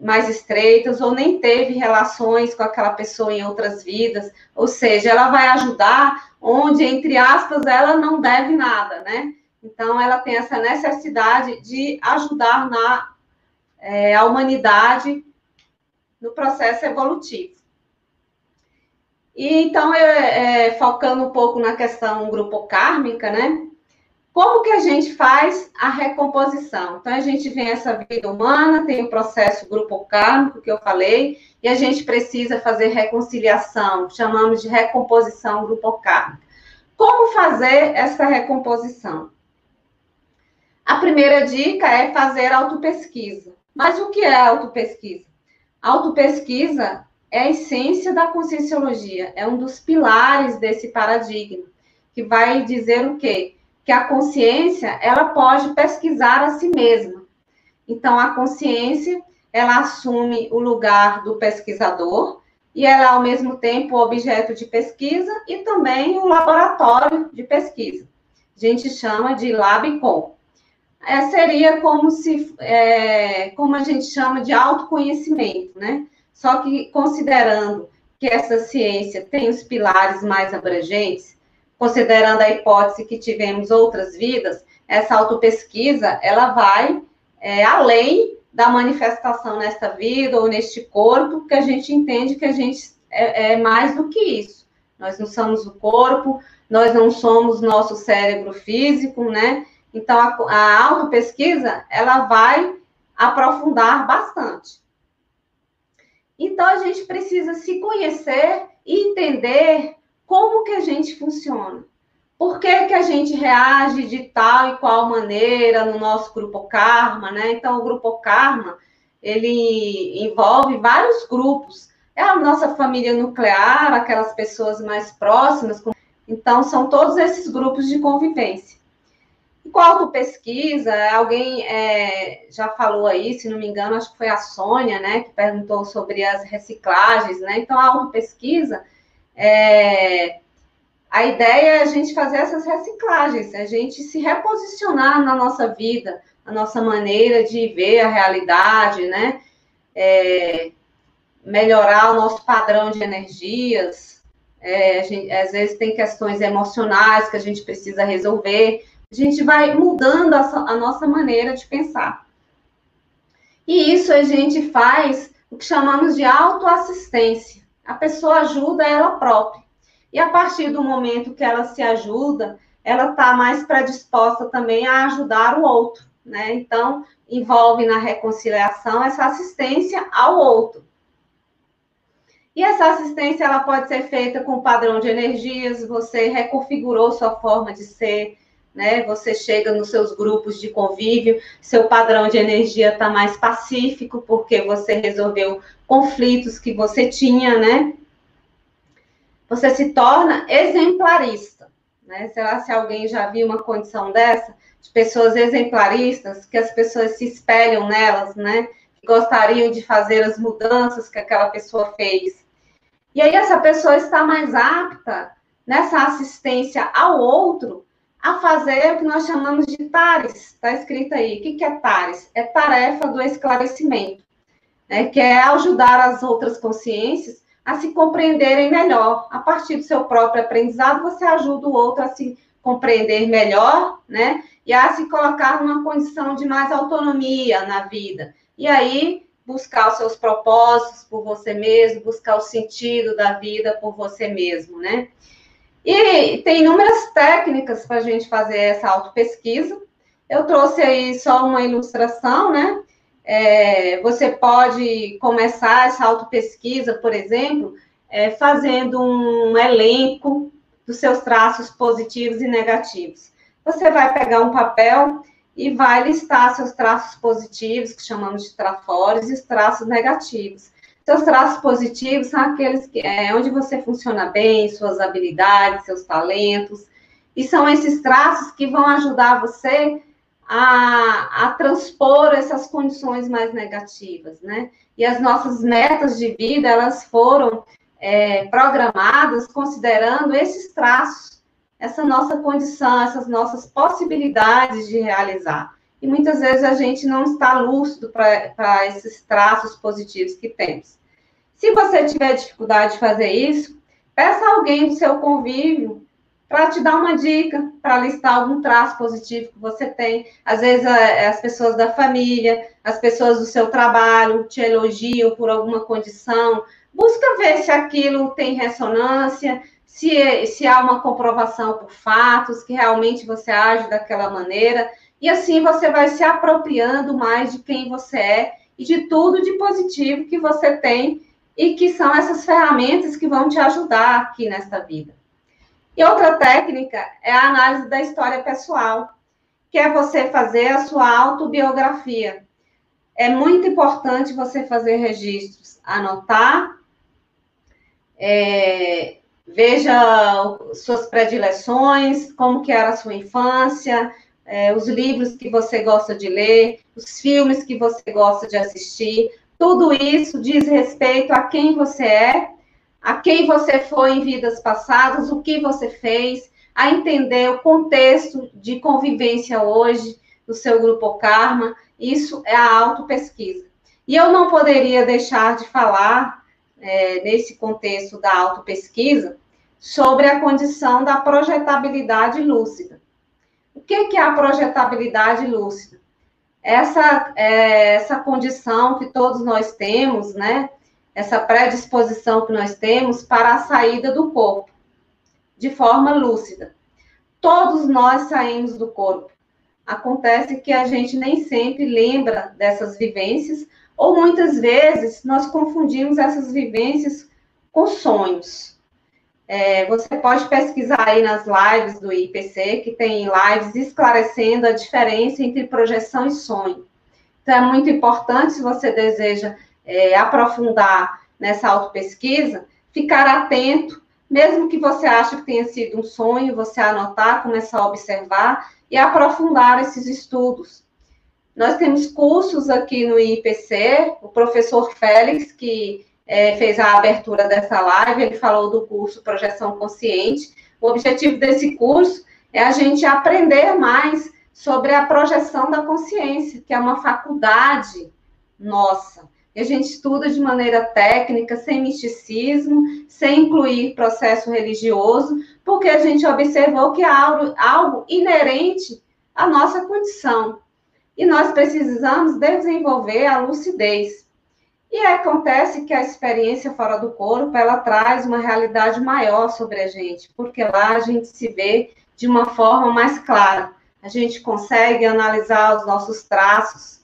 [SPEAKER 1] mais estreitas, ou nem teve relações com aquela pessoa em outras vidas, ou seja, ela vai ajudar onde, entre aspas, ela não deve nada, né? Então, ela tem essa necessidade de ajudar na é, a humanidade no processo evolutivo. E então, eu, é, focando um pouco na questão grupo kármica, né? Como que a gente faz a recomposição? Então, a gente vem essa vida humana, tem o processo grupo kármico que eu falei, e a gente precisa fazer reconciliação, chamamos de recomposição grupo kármica. Como fazer essa recomposição? A primeira dica é fazer autopesquisa. Mas o que é autopesquisa? Autopesquisa é a essência da conscienciologia, é um dos pilares desse paradigma, que vai dizer o quê? Que a consciência, ela pode pesquisar a si mesma. Então, a consciência, ela assume o lugar do pesquisador, e ela, ao mesmo tempo, objeto de pesquisa e também o laboratório de pesquisa. A gente chama de LabCom. É, seria como se, é, como a gente chama de autoconhecimento, né? Só que considerando que essa ciência tem os pilares mais abrangentes, considerando a hipótese que tivemos outras vidas, essa autopesquisa, ela vai é, além da manifestação nesta vida ou neste corpo, que a gente entende que a gente é, é mais do que isso. Nós não somos o corpo, nós não somos nosso cérebro físico, né? Então, a, a autopesquisa, ela vai aprofundar bastante. Então a gente precisa se conhecer e entender como que a gente funciona. Por que, que a gente reage de tal e qual maneira no nosso grupo Karma, né? Então, o grupo Karma, ele envolve vários grupos. É a nossa família nuclear, aquelas pessoas mais próximas, Então, são todos esses grupos de convivência. E com a autopesquisa, alguém é, já falou aí, se não me engano, acho que foi a Sônia, né, que perguntou sobre as reciclagens, né? Então, a autopesquisa, é, a ideia é a gente fazer essas reciclagens, a gente se reposicionar na nossa vida, a nossa maneira de ver a realidade, né? É, melhorar o nosso padrão de energias. É, gente, às vezes tem questões emocionais que a gente precisa resolver. A gente vai mudando a, a nossa maneira de pensar. E isso a gente faz o que chamamos de autoassistência. A pessoa ajuda ela própria. E a partir do momento que ela se ajuda, ela está mais predisposta também a ajudar o outro né? Então, envolve na reconciliação essa assistência ao outro. E essa assistência ela pode ser feita com padrão de energias, você reconfigurou sua forma de ser, né? Você chega nos seus grupos de convívio, seu padrão de energia está mais pacífico, porque você resolveu conflitos que você tinha, né? Você se torna exemplarista, né? Será se alguém já viu uma condição dessa? de pessoas exemplaristas, que as pessoas se espelham nelas, né? Gostariam de fazer as mudanças que aquela pessoa fez. E aí essa pessoa está mais apta nessa assistência ao outro a fazer o que nós chamamos de TARES. Está escrito aí. O que é TARES? É tarefa do esclarecimento, né? que é ajudar as outras consciências a se compreenderem melhor. A partir do seu próprio aprendizado, você ajuda o outro a se compreender melhor, né? e a se colocar numa condição de mais autonomia na vida. E aí, buscar os seus propósitos por você mesmo, buscar o sentido da vida por você mesmo, né? E tem inúmeras técnicas para a gente fazer essa autopesquisa. Eu trouxe aí só uma ilustração, né? É, você pode começar essa autopesquisa, por exemplo, é, fazendo um elenco dos seus traços positivos e negativos você vai pegar um papel e vai listar seus traços positivos, que chamamos de trafores, e os traços negativos. Seus traços positivos são aqueles que é onde você funciona bem, suas habilidades, seus talentos, e são esses traços que vão ajudar você a, a transpor essas condições mais negativas, né? E as nossas metas de vida, elas foram é, programadas considerando esses traços essa nossa condição, essas nossas possibilidades de realizar. E muitas vezes a gente não está lúcido para esses traços positivos que temos. Se você tiver dificuldade de fazer isso, peça alguém do seu convívio para te dar uma dica, para listar algum traço positivo que você tem. Às vezes as pessoas da família, as pessoas do seu trabalho te elogiam por alguma condição. Busca ver se aquilo tem ressonância, se, se há uma comprovação por fatos, que realmente você age daquela maneira, e assim você vai se apropriando mais de quem você é e de tudo de positivo que você tem e que são essas ferramentas que vão te ajudar aqui nesta vida. E outra técnica é a análise da história pessoal, que é você fazer a sua autobiografia. É muito importante você fazer registros, anotar é, Veja suas predileções, como que era a sua infância, é, os livros que você gosta de ler, os filmes que você gosta de assistir. Tudo isso diz respeito a quem você é, a quem você foi em vidas passadas, o que você fez, a entender o contexto de convivência hoje do seu grupo Karma. Isso é a autopesquisa. E eu não poderia deixar de falar é, nesse contexto da autopesquisa, sobre a condição da projetabilidade lúcida. O que, é a projetabilidade lúcida? Essa, é, essa condição que todos nós temos, né? Essa predisposição que nós temos para a saída do corpo, de forma lúcida. Todos nós saímos do corpo. Acontece que a gente nem sempre lembra dessas vivências, ou muitas vezes nós confundimos essas vivências com sonhos. É, você pode pesquisar aí nas lives do IPC, que tem lives esclarecendo a diferença entre projeção e sonho. Então, é muito importante, se você deseja é, aprofundar nessa autopesquisa, ficar atento mesmo que você ache que tenha sido um sonho, você anotar, começar a observar e aprofundar esses estudos. Nós temos cursos aqui no IPC, o professor Félix, que é, fez a abertura dessa live, ele falou do curso Projeção Consciente. O objetivo desse curso é a gente aprender mais sobre a projeção da consciência, que é uma faculdade nossa. E a gente estuda de maneira técnica, sem misticismo, sem incluir processo religioso, porque a gente observou que é algo, algo inerente à nossa condição. E nós precisamos desenvolver a lucidez. E acontece que a experiência fora do corpo, ela traz uma realidade maior sobre a gente, porque lá a gente se vê de uma forma mais clara. A gente consegue analisar os nossos traços,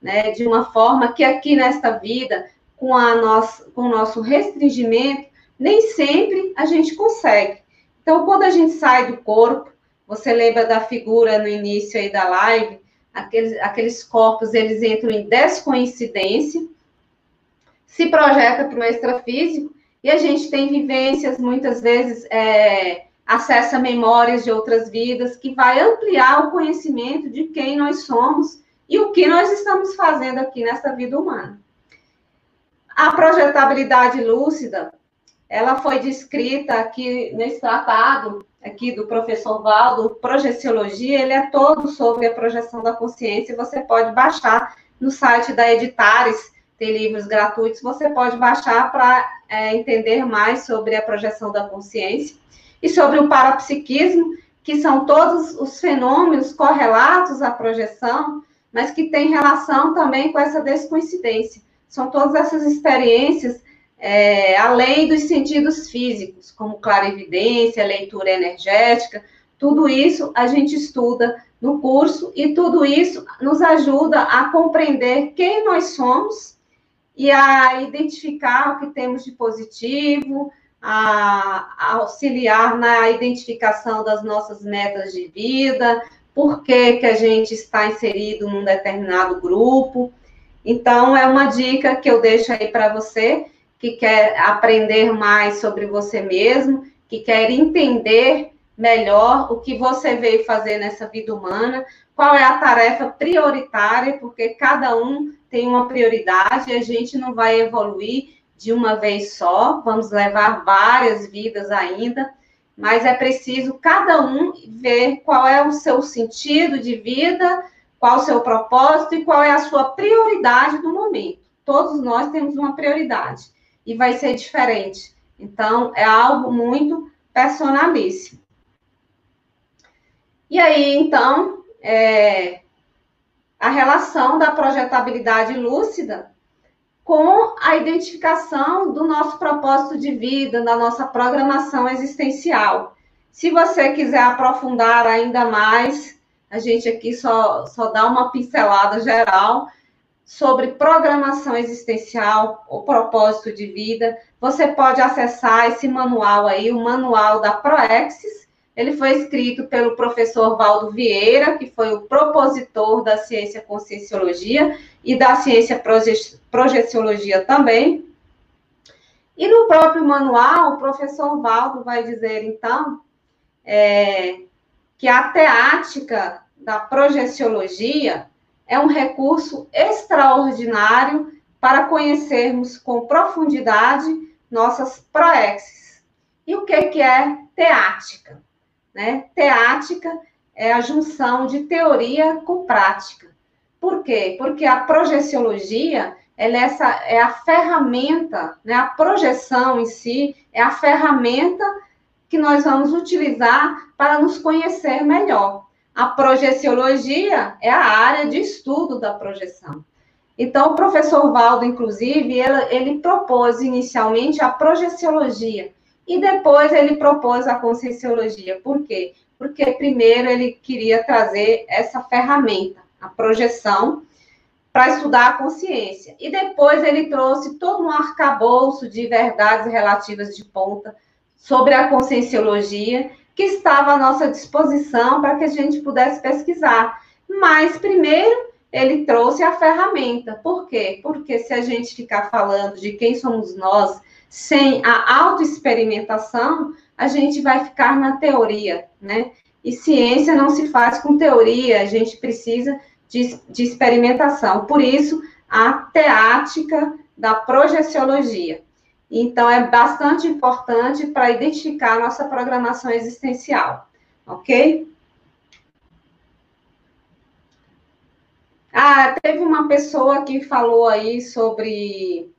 [SPEAKER 1] né, de uma forma que aqui nesta vida, com, a nossa, com o nosso restringimento, nem sempre a gente consegue. Então, quando a gente sai do corpo, você lembra da figura no início aí da live, aqueles, aqueles corpos, eles entram em descoincidência, se projeta para o extrafísico, e a gente tem vivências, muitas vezes, é, acessa memórias de outras vidas, que vai ampliar o conhecimento de quem nós somos e o que nós estamos fazendo aqui nessa vida humana. A projetabilidade lúcida, ela foi descrita aqui nesse tratado aqui do professor Valdo, Projeciologia, ele é todo sobre a projeção da consciência, você pode baixar no site da Editares, tem livros gratuitos, você pode baixar para é, entender mais sobre a projeção da consciência e sobre o parapsiquismo, que são todos os fenômenos correlatos à projeção, mas que tem relação também com essa descoincidência. São todas essas experiências é, além dos sentidos físicos, como clarividência, leitura energética, tudo isso a gente estuda no curso e tudo isso nos ajuda a compreender quem nós somos e a identificar o que temos de positivo, a, a auxiliar na identificação das nossas metas de vida, por que, que a gente está inserido num determinado grupo. Então, é uma dica que eu deixo aí para você que quer aprender mais sobre você mesmo, que quer entender melhor o que você veio fazer nessa vida humana, qual é a tarefa prioritária, porque cada um tem uma prioridade e a gente não vai evoluir de uma vez só, vamos levar várias vidas ainda mas é preciso cada um ver qual é o seu sentido de vida, qual o seu propósito e qual é a sua prioridade no momento. Todos nós temos uma prioridade e vai ser diferente. Então, é algo muito personalíssimo. E aí, então, é, a relação da projetabilidade lúcida com a identificação do nosso propósito de vida, da nossa programação existencial. Se você quiser aprofundar ainda mais, a gente aqui só, só dá uma pincelada geral sobre programação existencial, o propósito de vida. Você pode acessar esse manual aí, o manual da Proexis, ele foi escrito pelo professor Valdo Vieira, que foi o propositor da ciência conscienciologia e da ciência projeciologia também. E no próprio manual, o professor Valdo vai dizer, então, é, que a teática da projeciologia é um recurso extraordinário para conhecermos com profundidade nossas proexes. E o que, que é teática? Né? Teática é a junção de teoria com prática. Por quê? Porque a projeciologia ela é, essa, é a ferramenta, né? a projeção em si é a ferramenta que nós vamos utilizar para nos conhecer melhor. A projeciologia é a área de estudo da projeção. Então, o professor Valdo, inclusive, ele, ele propôs inicialmente a projeciologia, e depois ele propôs a conscienciologia. Por quê? Porque primeiro ele queria trazer essa ferramenta, a projeção, para estudar a consciência. E depois ele trouxe todo um arcabouço de verdades relativas de ponta sobre a conscienciologia, que estava à nossa disposição para que a gente pudesse pesquisar. Mas primeiro ele trouxe a ferramenta. Por quê? Porque se a gente ficar falando de quem somos nós, sem a autoexperimentação, a gente vai ficar na teoria, né? E ciência não se faz com teoria, a gente precisa de, de experimentação. Por isso, a teática da projeciologia. Então, é bastante importante para identificar nossa programação existencial, ok? Ah, teve uma pessoa que falou aí sobre,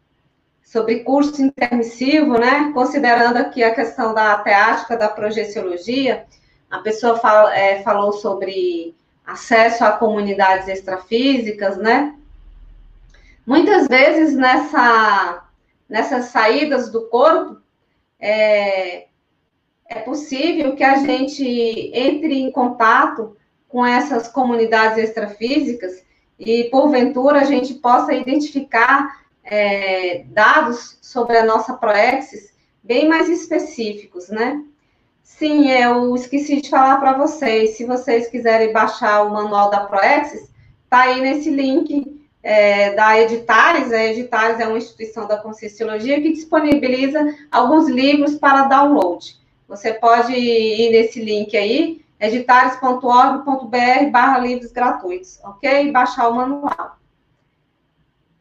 [SPEAKER 1] sobre curso intermissivo, né? Considerando aqui a questão da teática da projeciologia, a pessoa fala, é, falou sobre acesso a comunidades extrafísicas, né? Muitas vezes nessa, nessas saídas do corpo, é, é possível que a gente entre em contato com essas comunidades extrafísicas e, porventura, a gente possa identificar é, dados sobre a nossa proexis bem mais específicos, né? Sim, eu esqueci de falar para vocês. Se vocês quiserem baixar o manual da Proexis, tá aí nesse link é, da Editares. A Editares é uma instituição da Conscienciologia que disponibiliza alguns livros para download. Você pode ir nesse link aí, editares.org.br barra livros gratuitos, ok? E baixar o manual.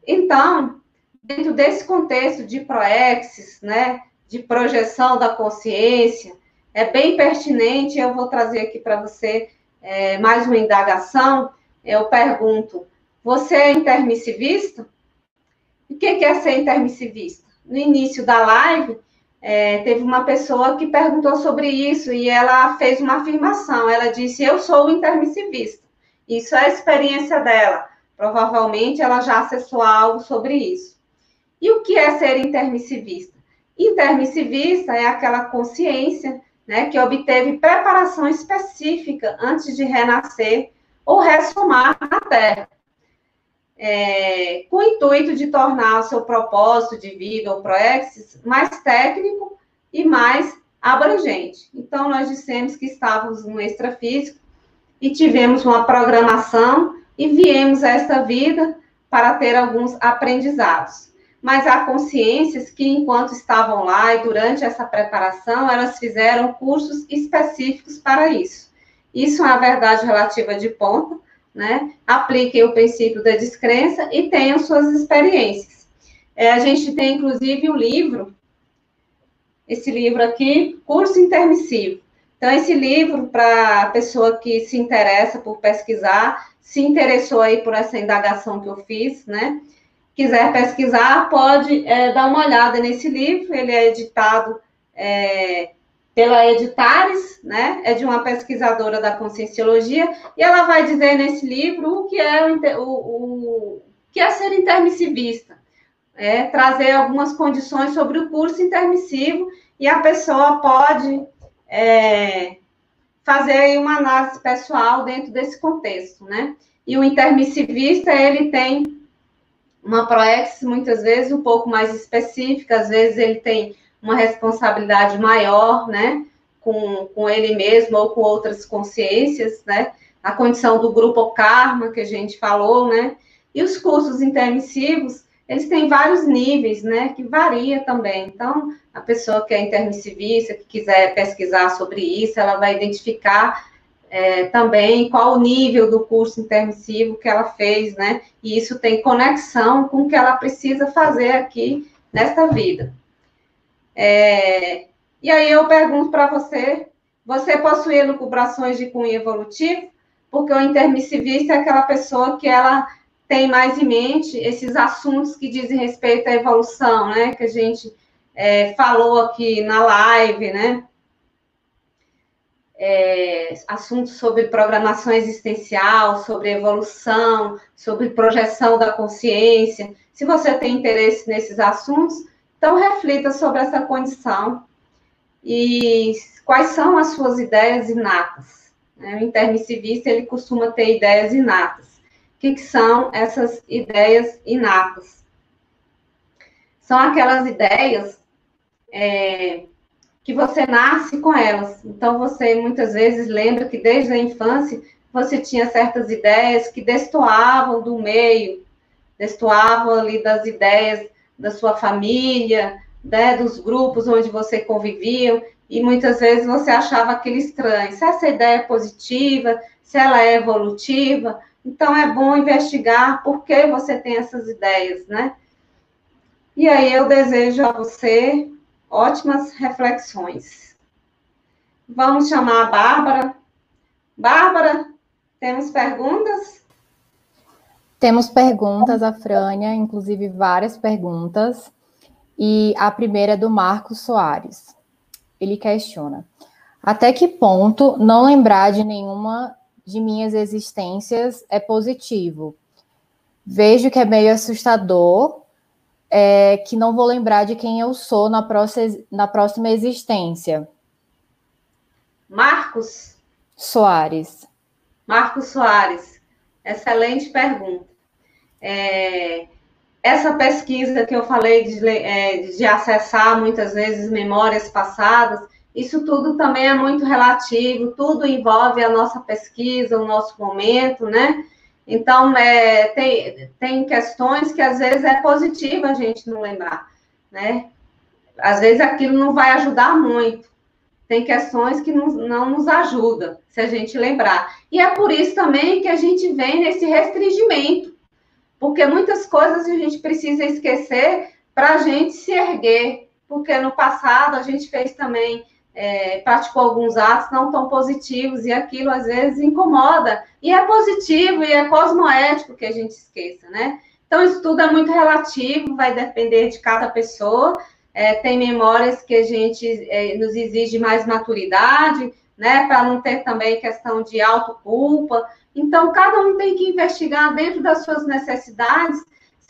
[SPEAKER 1] Então, dentro desse contexto de proexis, né, de projeção da consciência, é bem pertinente, eu vou trazer aqui para você é, mais uma indagação. Eu pergunto, você é intermissivista? O que é ser intermissivista? No início da live, é, teve uma pessoa que perguntou sobre isso e ela fez uma afirmação. Ela disse: Eu sou intermissivista. Isso é a experiência dela. Provavelmente ela já acessou algo sobre isso. E o que é ser intermissivista? Intermissivista é aquela consciência né, que obteve preparação específica antes de renascer ou ressumar na Terra, é, com o intuito de tornar o seu propósito de vida ou proexis mais técnico e mais abrangente. Então, nós dissemos que estávamos no extrafísico e tivemos uma programação e viemos a esta vida para ter alguns aprendizados mas há consciências que, enquanto estavam lá e durante essa preparação, elas fizeram cursos específicos para isso. Isso é uma verdade relativa de ponta, né? Apliquem o princípio da descrença e tenham suas experiências. É, a gente tem, inclusive, o um livro, esse livro aqui, Curso Intermissivo. Então, esse livro, para a pessoa que se interessa por pesquisar, se interessou aí por essa indagação que eu fiz, né? Quiser pesquisar, pode é, dar uma olhada nesse livro. Ele é editado é, pela Editares, né? É de uma pesquisadora da Conscienciologia, e ela vai dizer nesse livro o que é o, o, o que é ser intermissivista. É, trazer algumas condições sobre o curso intermissivo e a pessoa pode é, fazer uma análise pessoal dentro desse contexto, né? E o intermissivista, ele tem uma proex, muitas vezes, um pouco mais específica, às vezes ele tem uma responsabilidade maior, né, com, com ele mesmo ou com outras consciências, né, a condição do grupo karma, que a gente falou, né, e os cursos intermissivos, eles têm vários níveis, né, que varia também. Então, a pessoa que é intermissivista, que quiser pesquisar sobre isso, ela vai identificar é, também qual o nível do curso intermissivo que ela fez, né? E isso tem conexão com o que ela precisa fazer aqui nesta vida. É, e aí eu pergunto para você: você possui elucubrações de cunho evolutivo? Porque o intermissivista é aquela pessoa que ela tem mais em mente esses assuntos que dizem respeito à evolução, né? Que a gente é, falou aqui na live, né? É, assuntos sobre programação existencial, sobre evolução, sobre projeção da consciência. Se você tem interesse nesses assuntos, então reflita sobre essa condição e quais são as suas ideias inatas. Né? O intermissivista, ele costuma ter ideias inatas. O que, que são essas ideias inatas? São aquelas ideias é, que você nasce com elas. Então, você muitas vezes lembra que desde a infância você tinha certas ideias que destoavam do meio, destoavam ali das ideias da sua família, né, dos grupos onde você convivia, e muitas vezes você achava aquilo estranho. Se essa ideia é positiva, se ela é evolutiva, então é bom investigar por que você tem essas ideias, né? E aí eu desejo a você ótimas reflexões. Vamos chamar a Bárbara. Bárbara, temos perguntas?
[SPEAKER 2] Temos perguntas, a Frânia, inclusive várias perguntas. E a primeira é do Marcos Soares. Ele questiona: Até que ponto não lembrar de nenhuma de minhas existências é positivo? Vejo que é meio assustador é, que não vou lembrar de quem eu sou na próxima, na próxima existência.
[SPEAKER 1] Marcos
[SPEAKER 2] Soares.
[SPEAKER 1] Marcos Soares, excelente pergunta. É, essa pesquisa que eu falei de, é, de acessar muitas vezes memórias passadas, isso tudo também é muito relativo, tudo envolve a nossa pesquisa, o nosso momento, né? Então, é, tem, tem questões que às vezes é positivo a gente não lembrar, né? Às vezes aquilo não vai ajudar muito. Tem questões que não, não nos ajudam se a gente lembrar. E é por isso também que a gente vem nesse restringimento, porque muitas coisas a gente precisa esquecer para a gente se erguer, porque no passado a gente fez também é, praticou alguns atos não tão positivos e aquilo às vezes incomoda. E é positivo e é cosmoético que a gente esqueça, né? Então, isso tudo é muito relativo, vai depender de cada pessoa. É, tem memórias que a gente é, nos exige mais maturidade, né? Para não ter também questão de autoculpa. Então, cada um tem que investigar dentro das suas necessidades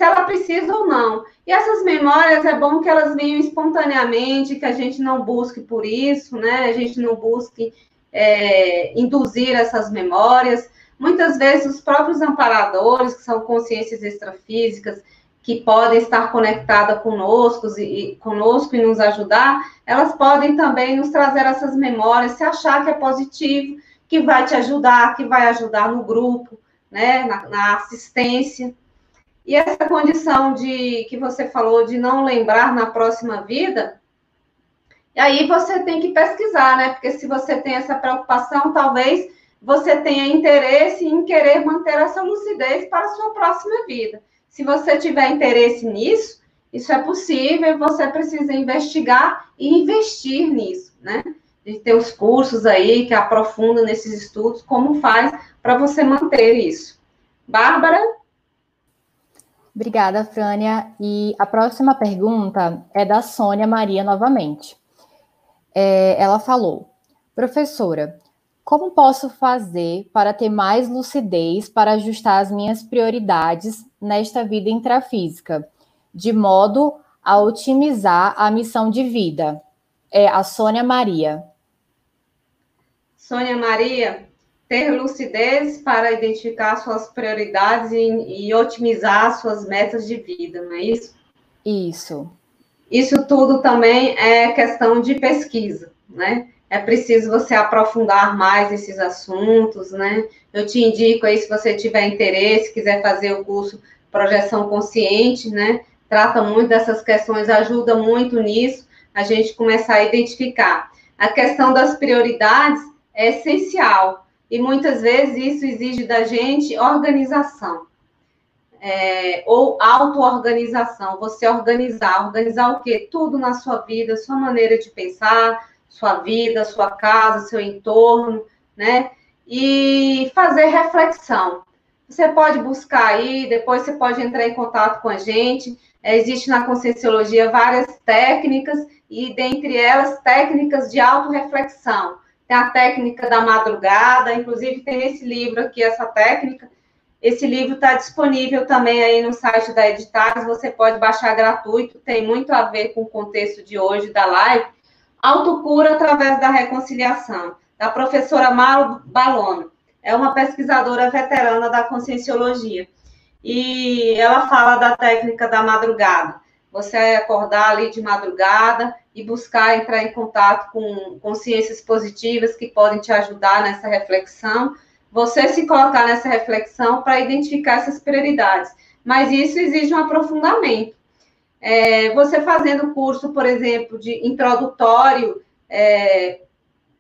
[SPEAKER 1] se ela precisa ou não. E essas memórias é bom que elas venham espontaneamente, que a gente não busque por isso, né? A gente não busque é, induzir essas memórias. Muitas vezes os próprios amparadores, que são consciências extrafísicas, que podem estar conectadas conosco e, conosco e nos ajudar, elas podem também nos trazer essas memórias, se achar que é positivo, que vai te ajudar, que vai ajudar no grupo, né, na, na assistência. E essa condição de que você falou de não lembrar na próxima vida, aí você tem que pesquisar, né? Porque se você tem essa preocupação, talvez você tenha interesse em querer manter essa lucidez para a sua próxima vida. Se você tiver interesse nisso, isso é possível, você precisa investigar e investir nisso, né? De ter os cursos aí que aprofundam nesses estudos, como faz para você manter isso. Bárbara?
[SPEAKER 2] Obrigada, Frânia. E a próxima pergunta é da Sônia Maria novamente. É, ela falou: Professora, como posso fazer para ter mais lucidez para ajustar as minhas prioridades nesta vida intrafísica, de modo a otimizar a missão de vida? É a Sônia Maria.
[SPEAKER 1] Sônia Maria, ter lucidez para identificar suas prioridades e, e otimizar suas metas de vida, não é isso?
[SPEAKER 2] Isso.
[SPEAKER 1] Isso tudo também é questão de pesquisa, né? É preciso você aprofundar mais esses assuntos, né? Eu te indico aí, se você tiver interesse, quiser fazer o curso Projeção Consciente, né? Trata muito dessas questões, ajuda muito nisso, a gente começar a identificar. A questão das prioridades é essencial, e muitas vezes isso exige da gente organização. É, ou auto-organização, você organizar, organizar o quê? Tudo na sua vida, sua maneira de pensar, sua vida, sua casa, seu entorno, né? E fazer reflexão. Você pode buscar aí, depois você pode entrar em contato com a gente. É, existe na Conscienciologia várias técnicas, e dentre elas, técnicas de autorreflexão tem a técnica da madrugada, inclusive tem esse livro aqui, essa técnica. Esse livro está disponível também aí no site da Editares, você pode baixar gratuito, tem muito a ver com o contexto de hoje da live. Autocura através da reconciliação, da professora Mauro Balono. É uma pesquisadora veterana da conscienciologia. E ela fala da técnica da madrugada. Você acordar ali de madrugada e buscar entrar em contato com consciências positivas que podem te ajudar nessa reflexão, você se colocar nessa reflexão para identificar essas prioridades. Mas isso exige um aprofundamento. É, você fazendo curso, por exemplo, de introdutório é,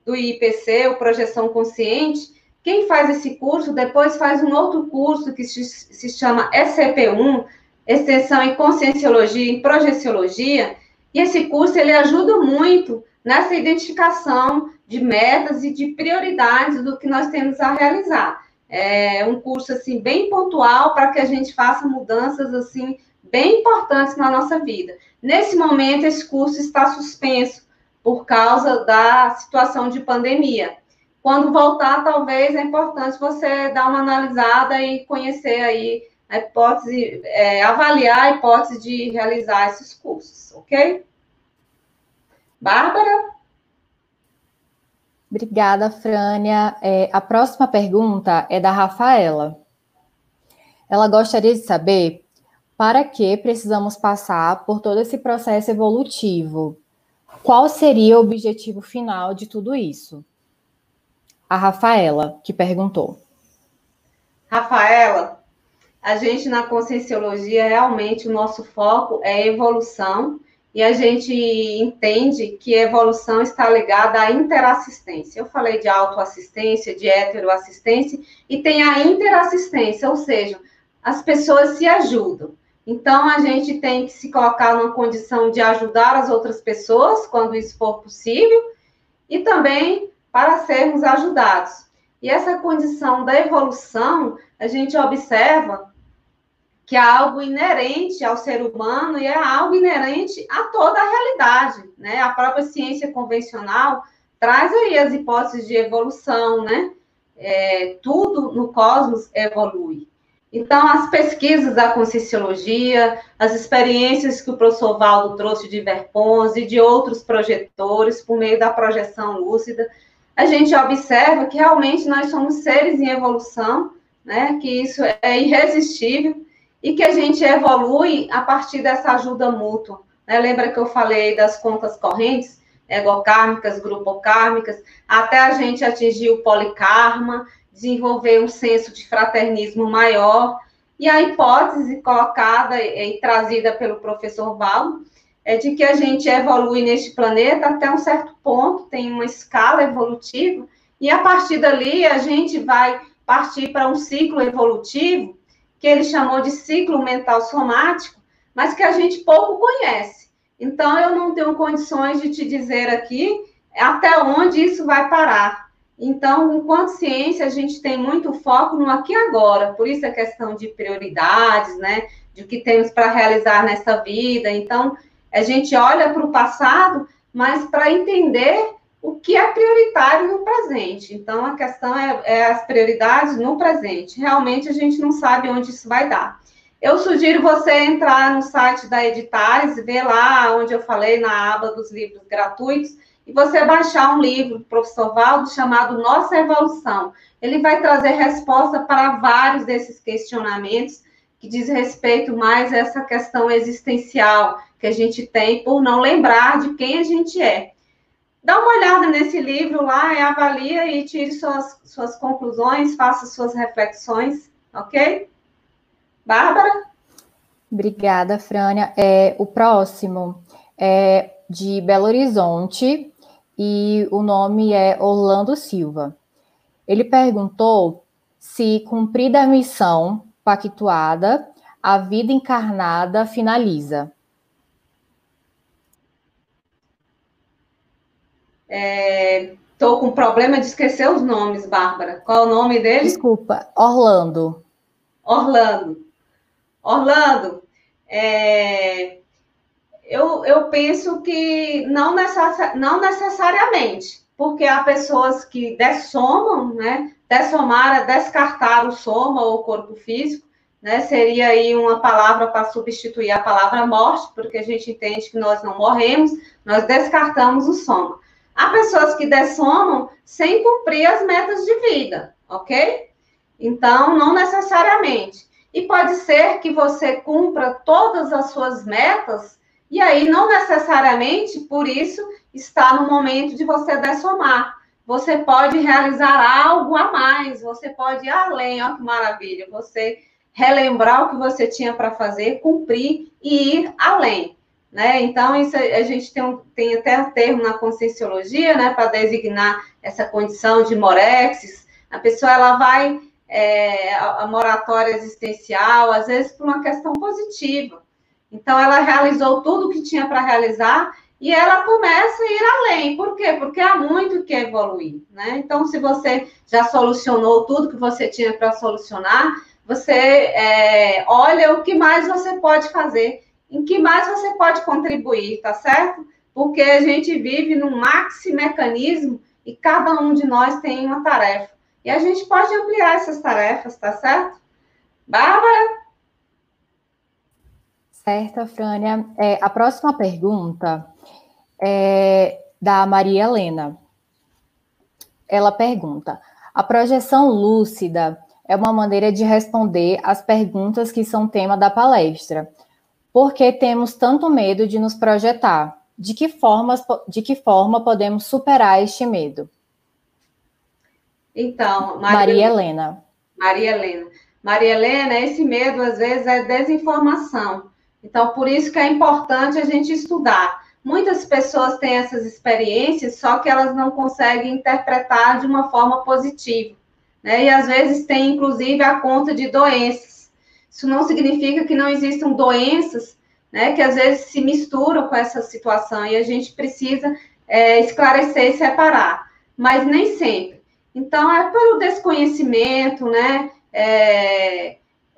[SPEAKER 1] do IPC, o Projeção Consciente, quem faz esse curso depois faz um outro curso que se, se chama SCP-1, Extensão em Conscienciologia e Projeciologia, e esse curso ele ajuda muito nessa identificação de metas e de prioridades do que nós temos a realizar. É um curso assim bem pontual para que a gente faça mudanças assim bem importantes na nossa vida. Nesse momento esse curso está suspenso por causa da situação de pandemia. Quando voltar, talvez é importante você dar uma analisada e conhecer aí a hipótese, é, avaliar a hipótese de realizar esses cursos, ok? Bárbara?
[SPEAKER 2] Obrigada, Frânia. É, a próxima pergunta é da Rafaela. Ela gostaria de saber para que precisamos passar por todo esse processo evolutivo. Qual seria o objetivo final de tudo isso? A Rafaela, que perguntou.
[SPEAKER 1] Rafaela, a gente na conscienciologia, realmente, o nosso foco é evolução e a gente entende que evolução está ligada à interassistência. Eu falei de autoassistência, de heteroassistência, e tem a interassistência, ou seja, as pessoas se ajudam. Então, a gente tem que se colocar numa condição de ajudar as outras pessoas, quando isso for possível, e também para sermos ajudados. E essa condição da evolução, a gente observa que é algo inerente ao ser humano e é algo inerente a toda a realidade, né? A própria ciência convencional traz aí as hipóteses de evolução, né? É, tudo no cosmos evolui. Então, as pesquisas da conscienciologia, as experiências que o professor Valdo trouxe de Verpons e de outros projetores, por meio da projeção lúcida, a gente observa que realmente nós somos seres em evolução, né? Que isso é irresistível e que a gente evolui a partir dessa ajuda mútua. Né? Lembra que eu falei das contas correntes, egocármicas, grupocármicas, até a gente atingir o polikarma, desenvolver um senso de fraternismo maior. E a hipótese colocada e, trazida pelo professor Val é de que a gente evolui neste planeta até um certo ponto, tem uma escala evolutiva, e a partir dali a gente vai partir para um ciclo evolutivo que ele chamou de ciclo mental somático, mas que a gente pouco conhece. Então, eu não tenho condições de te dizer aqui até onde isso vai parar. Então, enquanto ciência, a gente tem muito foco no aqui e agora, por isso a questão de prioridades, né? De o que temos para realizar nessa vida. Então, a gente olha para o passado, mas para entender o que é prioritário no presente. Então, a questão é, é, as prioridades no presente. Realmente, a gente não sabe onde isso vai dar. Eu sugiro você entrar no site da Editais, ver lá onde eu falei, na aba dos livros gratuitos, e você baixar um livro do professor Valdo chamado Nossa Evolução. Ele vai trazer resposta para vários desses questionamentos que diz respeito mais a essa questão existencial que a gente tem por não lembrar de quem a gente é. Dá uma olhada nesse livro lá, avalia e tire suas, suas conclusões, faça suas reflexões, ok? Bárbara?
[SPEAKER 2] Obrigada, Frânia. É, o próximo é de Belo Horizonte e o nome é Orlando Silva. Ele perguntou se, cumprida a missão pactuada, a vida encarnada finaliza.
[SPEAKER 1] Estou é, com problema de esquecer os nomes, Bárbara. Qual é o nome dele?
[SPEAKER 2] Desculpa, Orlando.
[SPEAKER 1] Orlando. Orlando, é, eu, eu penso que não, necessa, não necessariamente, porque há pessoas que dessomam, né? Dessomar é descartar o soma ou o corpo físico, né? Seria aí uma palavra para substituir a palavra morte, porque a gente entende que nós não morremos, nós descartamos o soma. Há pessoas que dessomam sem cumprir as metas de vida, ok? Então, não necessariamente. E pode ser que você cumpra todas as suas metas, e aí não necessariamente por isso está no momento de você dessomar. Você pode realizar algo a mais, você pode ir além, olha que maravilha. Você relembrar o que você tinha para fazer, cumprir e ir além. Né? Então, isso a gente tem, um, tem até um termo na conscienciologia, né, para designar essa condição de morexis. A pessoa ela vai é, a, a moratória existencial, às vezes por uma questão positiva. Então, ela realizou tudo o que tinha para realizar e ela começa a ir além. Por quê? Porque há muito que evoluir, né? Então, se você já solucionou tudo que você tinha para solucionar, você é, olha o que mais você pode fazer em que mais você pode contribuir, tá certo? Porque a gente vive num maxi mecanismo e cada um de nós tem uma tarefa. E a gente pode ampliar essas tarefas, tá certo? Bárbara?
[SPEAKER 2] Certo, Frânia. É, a próxima pergunta é da Maria Helena. Ela pergunta: a projeção lúcida é uma maneira de responder às perguntas que são tema da palestra. Por que temos tanto medo de nos projetar? De que, formas, de que forma podemos superar este medo?
[SPEAKER 1] Então,
[SPEAKER 2] Maria, Maria Helena.
[SPEAKER 1] Maria Helena. Maria Helena, esse medo às vezes é desinformação. Então, por isso que é importante a gente estudar. Muitas pessoas têm essas experiências, só que elas não conseguem interpretar de uma forma positiva. Né? E às vezes tem, inclusive, a conta de doenças. Isso não significa que não existam doenças, né, que às vezes se misturam com essa situação e a gente precisa é, esclarecer e separar, mas nem sempre. Então, é pelo desconhecimento, né? É,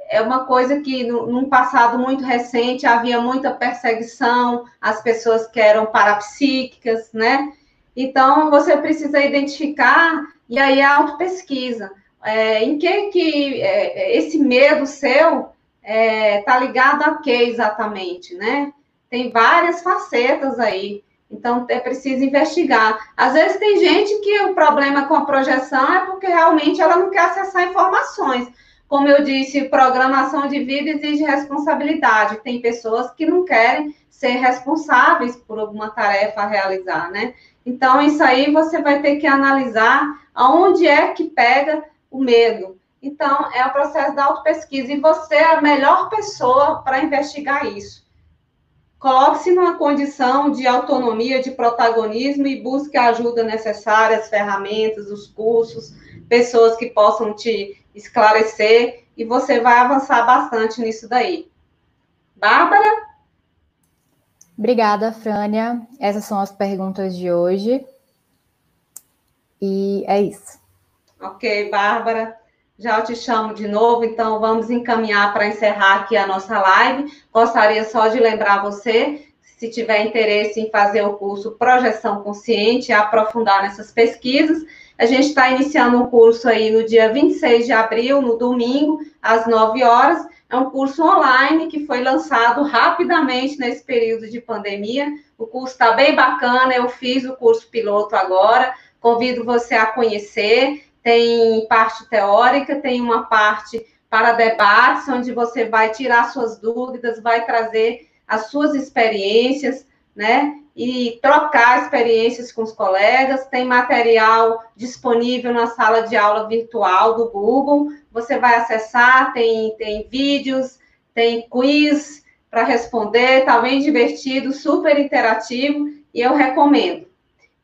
[SPEAKER 1] é uma coisa que, no, num passado muito recente, havia muita perseguição às pessoas que eram parapsíquicas, né? Então, você precisa identificar, e aí a autopesquisa é, em que, que é, esse medo seu está é, ligado a que exatamente, né? Tem várias facetas aí. Então, é preciso investigar. Às vezes tem gente que o problema com a projeção é porque realmente ela não quer acessar informações. Como eu disse, programação de vida exige responsabilidade. Tem pessoas que não querem ser responsáveis por alguma tarefa a realizar, né? Então, isso aí você vai ter que analisar aonde é que pega o medo. Então, é o processo da autopesquisa e você é a melhor pessoa para investigar isso. Coloque-se numa condição de autonomia, de protagonismo e busque a ajuda necessária, as ferramentas, os cursos, pessoas que possam te esclarecer e você vai avançar bastante nisso daí. Bárbara?
[SPEAKER 2] Obrigada, Frânia. Essas são as perguntas de hoje. E é isso.
[SPEAKER 1] Ok, Bárbara. Já te chamo de novo, então vamos encaminhar para encerrar aqui a nossa live. Gostaria só de lembrar você, se tiver interesse em fazer o curso Projeção Consciente, aprofundar nessas pesquisas, a gente está iniciando um curso aí no dia 26 de abril, no domingo, às 9 horas. É um curso online que foi lançado rapidamente nesse período de pandemia. O curso está bem bacana, eu fiz o curso piloto agora. Convido você a conhecer tem parte teórica, tem uma parte para debates, onde você vai tirar suas dúvidas, vai trazer as suas experiências, né? E trocar experiências com os colegas. Tem material disponível na sala de aula virtual do Google. Você vai acessar, tem, tem vídeos, tem quiz para responder, está bem divertido, super interativo, e eu recomendo.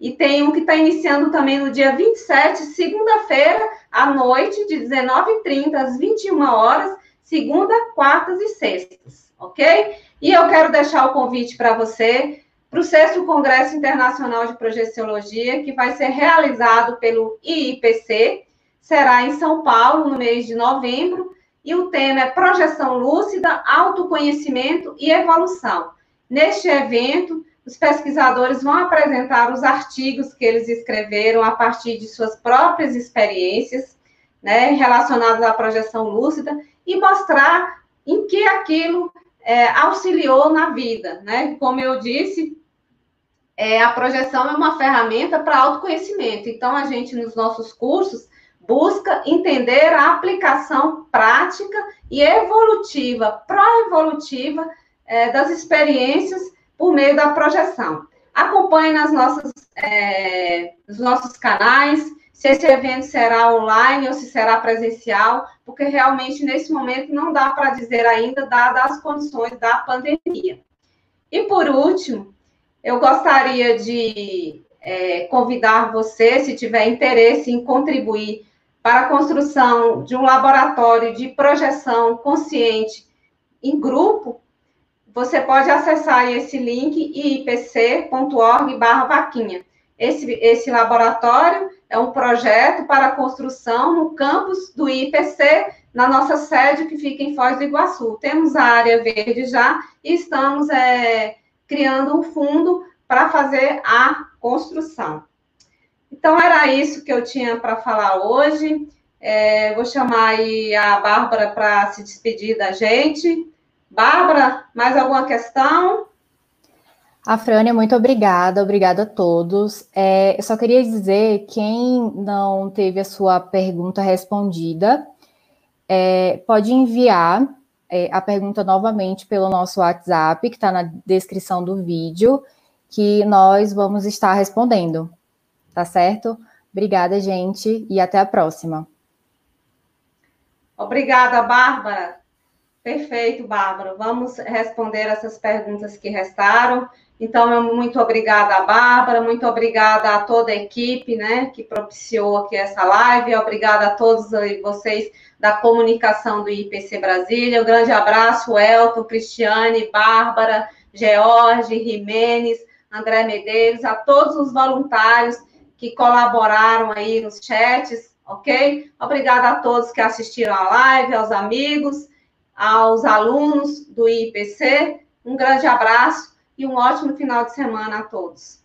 [SPEAKER 1] E tem um que está iniciando também no dia 27, segunda-feira, à noite, de 19h30 às 21 horas, segunda, quartas e sextas, ok? E eu quero deixar o convite para você para o sexto Congresso Internacional de Projeciologia, que vai ser realizado pelo IIPC, será em São Paulo, no mês de novembro, e o tema é Projeção Lúcida, Autoconhecimento e Evolução. Neste evento, os pesquisadores vão apresentar os artigos que eles escreveram a partir de suas próprias experiências, né, relacionadas à projeção lúcida, e mostrar em que aquilo é, auxiliou na vida, né? Como eu disse, é, a projeção é uma ferramenta para autoconhecimento. Então, a gente, nos nossos cursos, busca entender a aplicação prática e evolutiva, pró-evolutiva, é, das experiências por meio da projeção. Acompanhe nas nossas, é, nos nossos canais. se esse evento será online ou se será presencial, porque realmente nesse momento não dá para dizer ainda, dadas as condições da pandemia. E por último, eu gostaria de é, convidar você, se tiver interesse em contribuir para a construção de um laboratório de projeção consciente em grupo, você pode acessar esse link ipc.org vaquinha. Esse, esse laboratório é um projeto para construção no campus do IPC, na nossa sede que fica em Foz do Iguaçu. Temos a área verde já e estamos é, criando um fundo para fazer a construção. Então, era isso que eu tinha para falar hoje. É, vou chamar a Bárbara para se despedir da gente. Bárbara, mais alguma questão?
[SPEAKER 2] A Frânia, muito obrigada, obrigada a todos. É, eu só queria dizer, quem não teve a sua pergunta respondida, é, pode enviar é, a pergunta novamente pelo nosso WhatsApp, que está na descrição do vídeo, que nós vamos estar respondendo. Tá certo? Obrigada, gente, e até a próxima.
[SPEAKER 1] Obrigada, Bárbara. Perfeito, Bárbara. Vamos responder essas perguntas que restaram. Então, muito obrigada Bárbara, muito obrigada a toda a equipe, né, que propiciou aqui essa live, obrigada a todos vocês da comunicação do IPC Brasília, um grande abraço, Elton, Cristiane, Bárbara, George, Jimenez, André Medeiros, a todos os voluntários que colaboraram aí nos chats, ok? Obrigada a todos que assistiram a live, aos amigos, aos alunos do IPC, um grande abraço e um ótimo final de semana a todos.